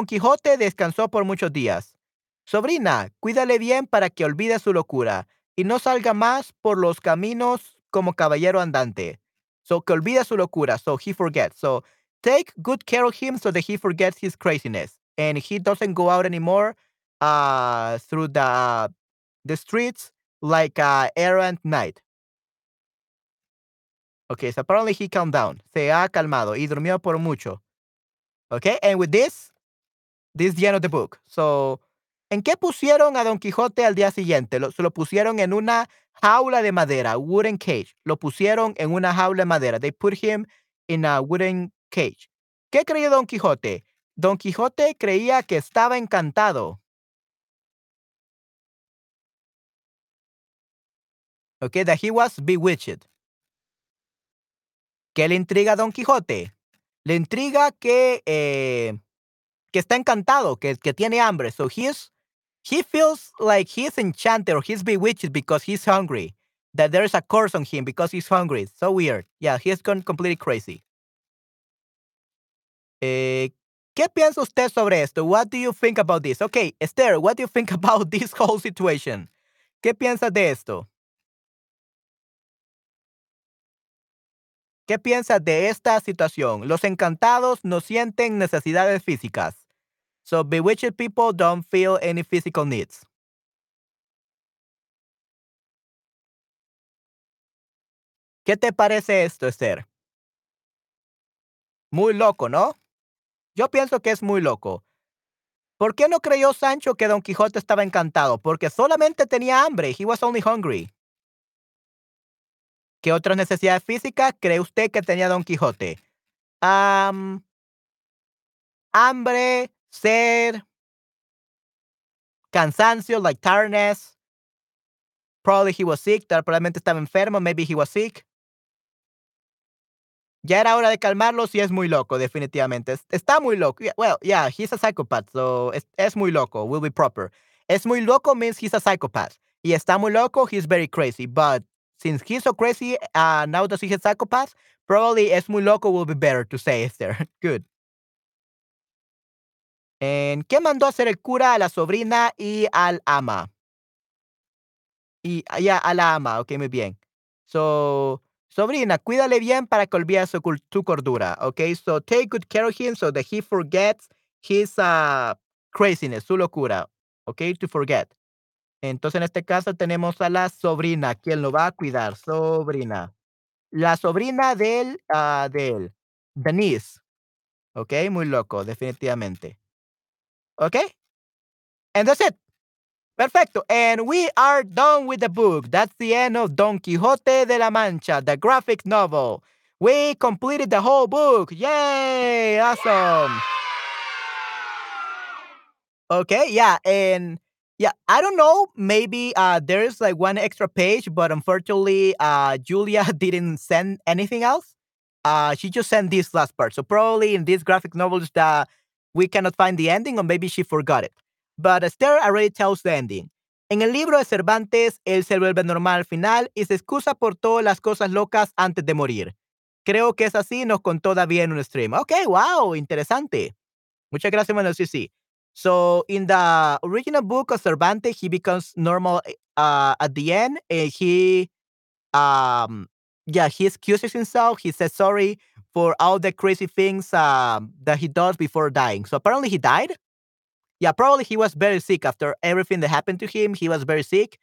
Quijote descansó por muchos días. Sobrina, cuídale bien para que olvide su locura y no salga más por los caminos como caballero andante. So que olvide su locura, so he forgets. So take good care of him so that he forgets his craziness and he doesn't go out anymore uh, through the the streets like a errant knight. Okay, so apparently he calmed down. Se ha calmado y durmió por mucho. Okay, and with this, this is the end of the book. So, ¿en qué pusieron a Don Quijote al día siguiente? Se lo pusieron en una jaula de madera, wooden cage. Lo pusieron en una jaula de madera. They put him in a wooden cage. ¿Qué creyó Don Quijote? Don Quijote creía que estaba encantado. Okay, that he was bewitched. ¿Qué le intriga a Don Quijote? Le intriga que, eh, que está encantado, que, que tiene hambre. So he's, he feels like he's enchanted or he's bewitched because he's hungry. That there's a curse on him because he's hungry. so weird. Yeah, he's gone completely crazy. Eh, ¿Qué piensa usted sobre esto? What do you think about this? Okay, Esther, what do you think about this whole situation? ¿Qué piensa de esto? ¿Qué piensas de esta situación? Los encantados no sienten necesidades físicas. So bewitched people don't feel any physical needs. ¿Qué te parece esto, Esther? Muy loco, ¿no? Yo pienso que es muy loco. ¿Por qué no creyó Sancho que Don Quijote estaba encantado? Porque solamente tenía hambre. He was only hungry. ¿Qué otras necesidades físicas cree usted que tenía Don Quijote? hambre, sed, cansancio, like tiredness. Probably he was sick. Probablemente estaba enfermo. Maybe he was sick. Ya era hora de calmarlo si es muy loco, definitivamente. Está muy loco. Well, yeah, he's a psychopath, so es, es muy loco. Will be proper. Es muy loco means he's a psychopath. Y está muy loco, he's very crazy. But since he's so crazy, uh, now that he's a psychopath, probably es muy loco will be better to say there. Good. ¿En qué mandó hacer el cura a la sobrina y al ama? Y ya a la ama, ok, muy bien. So, sobrina, cuídale bien para que olvide su, su cordura, ok? So, take good care of him so that he forgets his uh, craziness, su locura, ok? To forget. Entonces, en este caso tenemos a la sobrina, quien lo va a cuidar, sobrina. La sobrina de él, Denise. Ok, muy loco, definitivamente. Ok. And that's it. Perfecto. And we are done with the book. That's the end of Don Quixote de la Mancha, the graphic novel. We completed the whole book. Yay! Awesome. Okay, yeah, and yeah, I don't know. Maybe uh, there's like one extra page, but unfortunately, uh, Julia didn't send anything else. Uh, she just sent this last part. So probably in this graphic novels that we cannot find the ending, or maybe she forgot it. But Esther already tells the ending. En el libro de Cervantes, él se vuelve normal al final y se excusa por todas las cosas locas antes de morir. Creo que es así, nos contó David en un stream. Ok, wow, interesante. Muchas gracias, Manuel. Sí. So in the original book of Cervantes, he becomes normal uh, at the end. And he, um, yeah, he excuses himself. He says sorry for all the crazy things um, that he does before dying. So apparently he died. Yeah, probably he was very sick after everything that happened to him. He was very sick,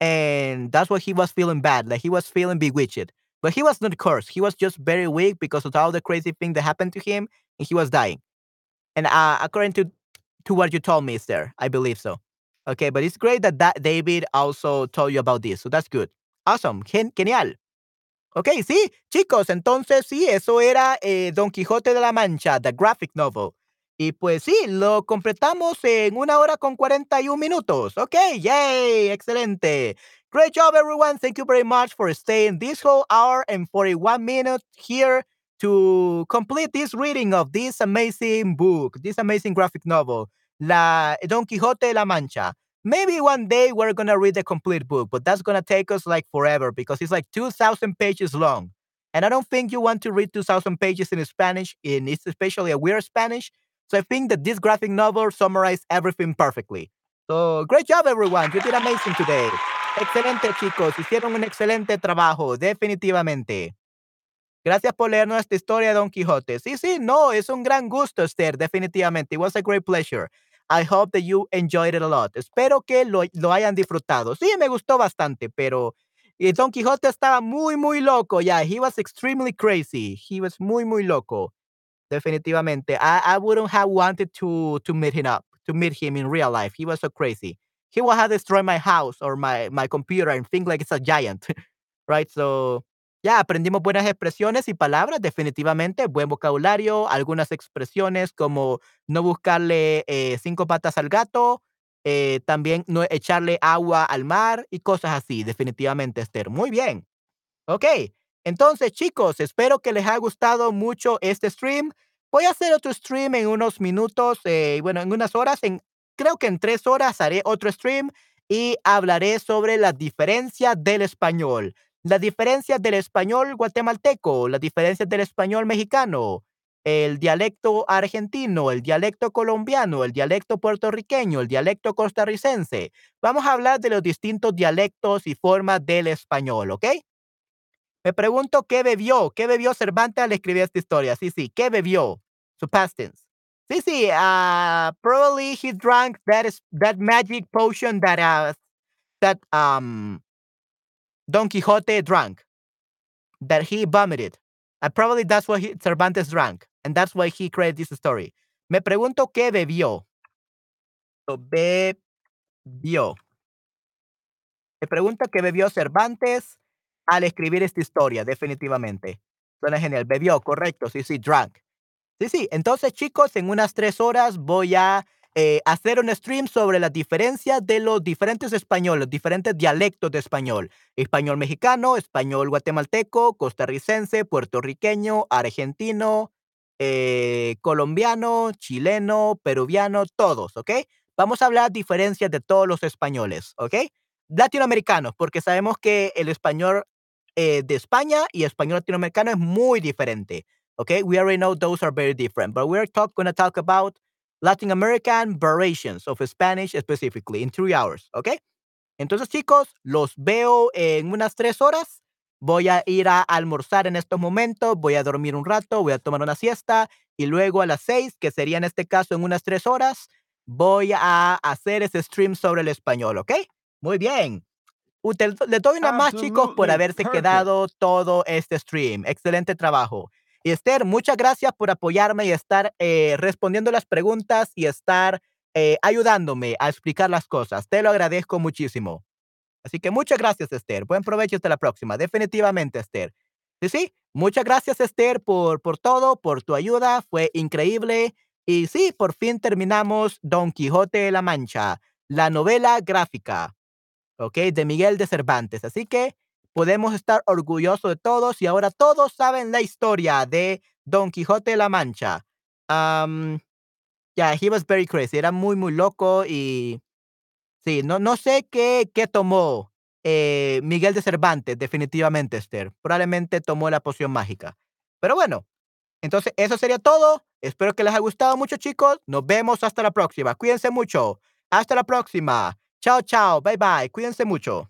and that's why he was feeling bad. Like he was feeling bewitched. But he was not cursed. He was just very weak because of all the crazy thing that happened to him, and he was dying. And uh, according to to what you told me, is there? I believe so. Okay, but it's great that, that David also told you about this, so that's good. Awesome, Gen genial. Ok, sí, chicos, entonces sí, eso era eh, Don Quijote de la Mancha, The Graphic Novel. Y pues sí, lo completamos en una hora con 41 minutos. Ok, yay, excelente. Great job, everyone. Thank you very much for staying this whole hour and 41 minutes here to complete this reading of this amazing book, this amazing graphic novel, La Don Quijote de la Mancha. Maybe one day we're gonna read the complete book, but that's gonna take us like forever because it's like 2,000 pages long. And I don't think you want to read 2,000 pages in Spanish, in especially a weird Spanish. So I think that this graphic novel summarized everything perfectly. So great job, everyone. You did amazing today. Excelente, chicos. Hicieron un excelente trabajo, definitivamente. Gracias por leer nuestra historia, Don Quijote. Sí, sí, no, es un gran gusto, Esther, definitivamente. It was a great pleasure. I hope that you enjoyed it a lot. Espero que lo, lo hayan disfrutado. Sí, me gustó bastante, pero Don Quijote estaba muy, muy loco. Yeah, he was extremely crazy. He was muy, muy loco. Definitivamente. I, I wouldn't have wanted to, to meet him up, to meet him in real life. He was so crazy. He would have destroyed my house or my, my computer and think like it's a giant. right? So ya aprendimos buenas expresiones y palabras, definitivamente, buen vocabulario, algunas expresiones como no buscarle eh, cinco patas al gato, eh, también no echarle agua al mar y cosas así, definitivamente, Esther. Muy bien. Ok, entonces chicos, espero que les haya gustado mucho este stream. Voy a hacer otro stream en unos minutos, eh, bueno, en unas horas, en, creo que en tres horas haré otro stream y hablaré sobre la diferencia del español las diferencias del español guatemalteco, las diferencias del español mexicano, el dialecto argentino, el dialecto colombiano, el dialecto puertorriqueño, el dialecto costarricense. Vamos a hablar de los distintos dialectos y formas del español, ¿ok? Me pregunto qué bebió, qué bebió Cervantes al escribir esta historia. Sí, sí, ¿qué bebió? Su past tense. Sí, sí, uh, probably he drank that, that magic potion that, uh, that um, Don Quixote drank, that he vomited. And probably that's what he, Cervantes drank. And that's why he created this story. Me pregunto qué bebió. Bebió. Me pregunto qué bebió Cervantes al escribir esta historia, definitivamente. Suena genial. Bebió, correcto. Sí, sí, drank. Sí, sí. Entonces, chicos, en unas tres horas voy a eh, hacer un stream sobre las diferencias de los diferentes españoles, diferentes dialectos de español. Español mexicano, español guatemalteco, costarricense, puertorriqueño, argentino, eh, colombiano, chileno, peruviano, todos, ¿ok? Vamos a hablar diferencias de todos los españoles, ¿ok? Latinoamericanos, porque sabemos que el español eh, de España y español latinoamericano es muy diferente, ¿ok? We already know those are very different, but we're talk, going to talk about Latin American variations of Spanish specifically in three hours, ¿ok? Entonces, chicos, los veo en unas tres horas. Voy a ir a almorzar en estos momentos, voy a dormir un rato, voy a tomar una siesta y luego a las seis, que sería en este caso en unas tres horas, voy a hacer ese stream sobre el español, ¿ok? Muy bien. Le doy una más, chicos, por haberse quedado todo este stream. Excelente trabajo. Y Esther, muchas gracias por apoyarme y estar eh, respondiendo las preguntas y estar eh, ayudándome a explicar las cosas. Te lo agradezco muchísimo. Así que muchas gracias, Esther. Buen provecho hasta la próxima. Definitivamente, Esther. Sí, sí. Muchas gracias, Esther, por, por todo, por tu ayuda. Fue increíble. Y sí, por fin terminamos Don Quijote de la Mancha, la novela gráfica, ¿ok? De Miguel de Cervantes. Así que podemos estar orgullosos de todos y ahora todos saben la historia de Don Quijote de la Mancha. Um, yeah, he was very crazy. Era muy, muy loco y sí, no, no sé qué, qué tomó eh, Miguel de Cervantes, definitivamente, Esther. Probablemente tomó la poción mágica. Pero bueno, entonces eso sería todo. Espero que les haya gustado mucho, chicos. Nos vemos hasta la próxima. Cuídense mucho. Hasta la próxima. Chao, chao. Bye, bye. Cuídense mucho.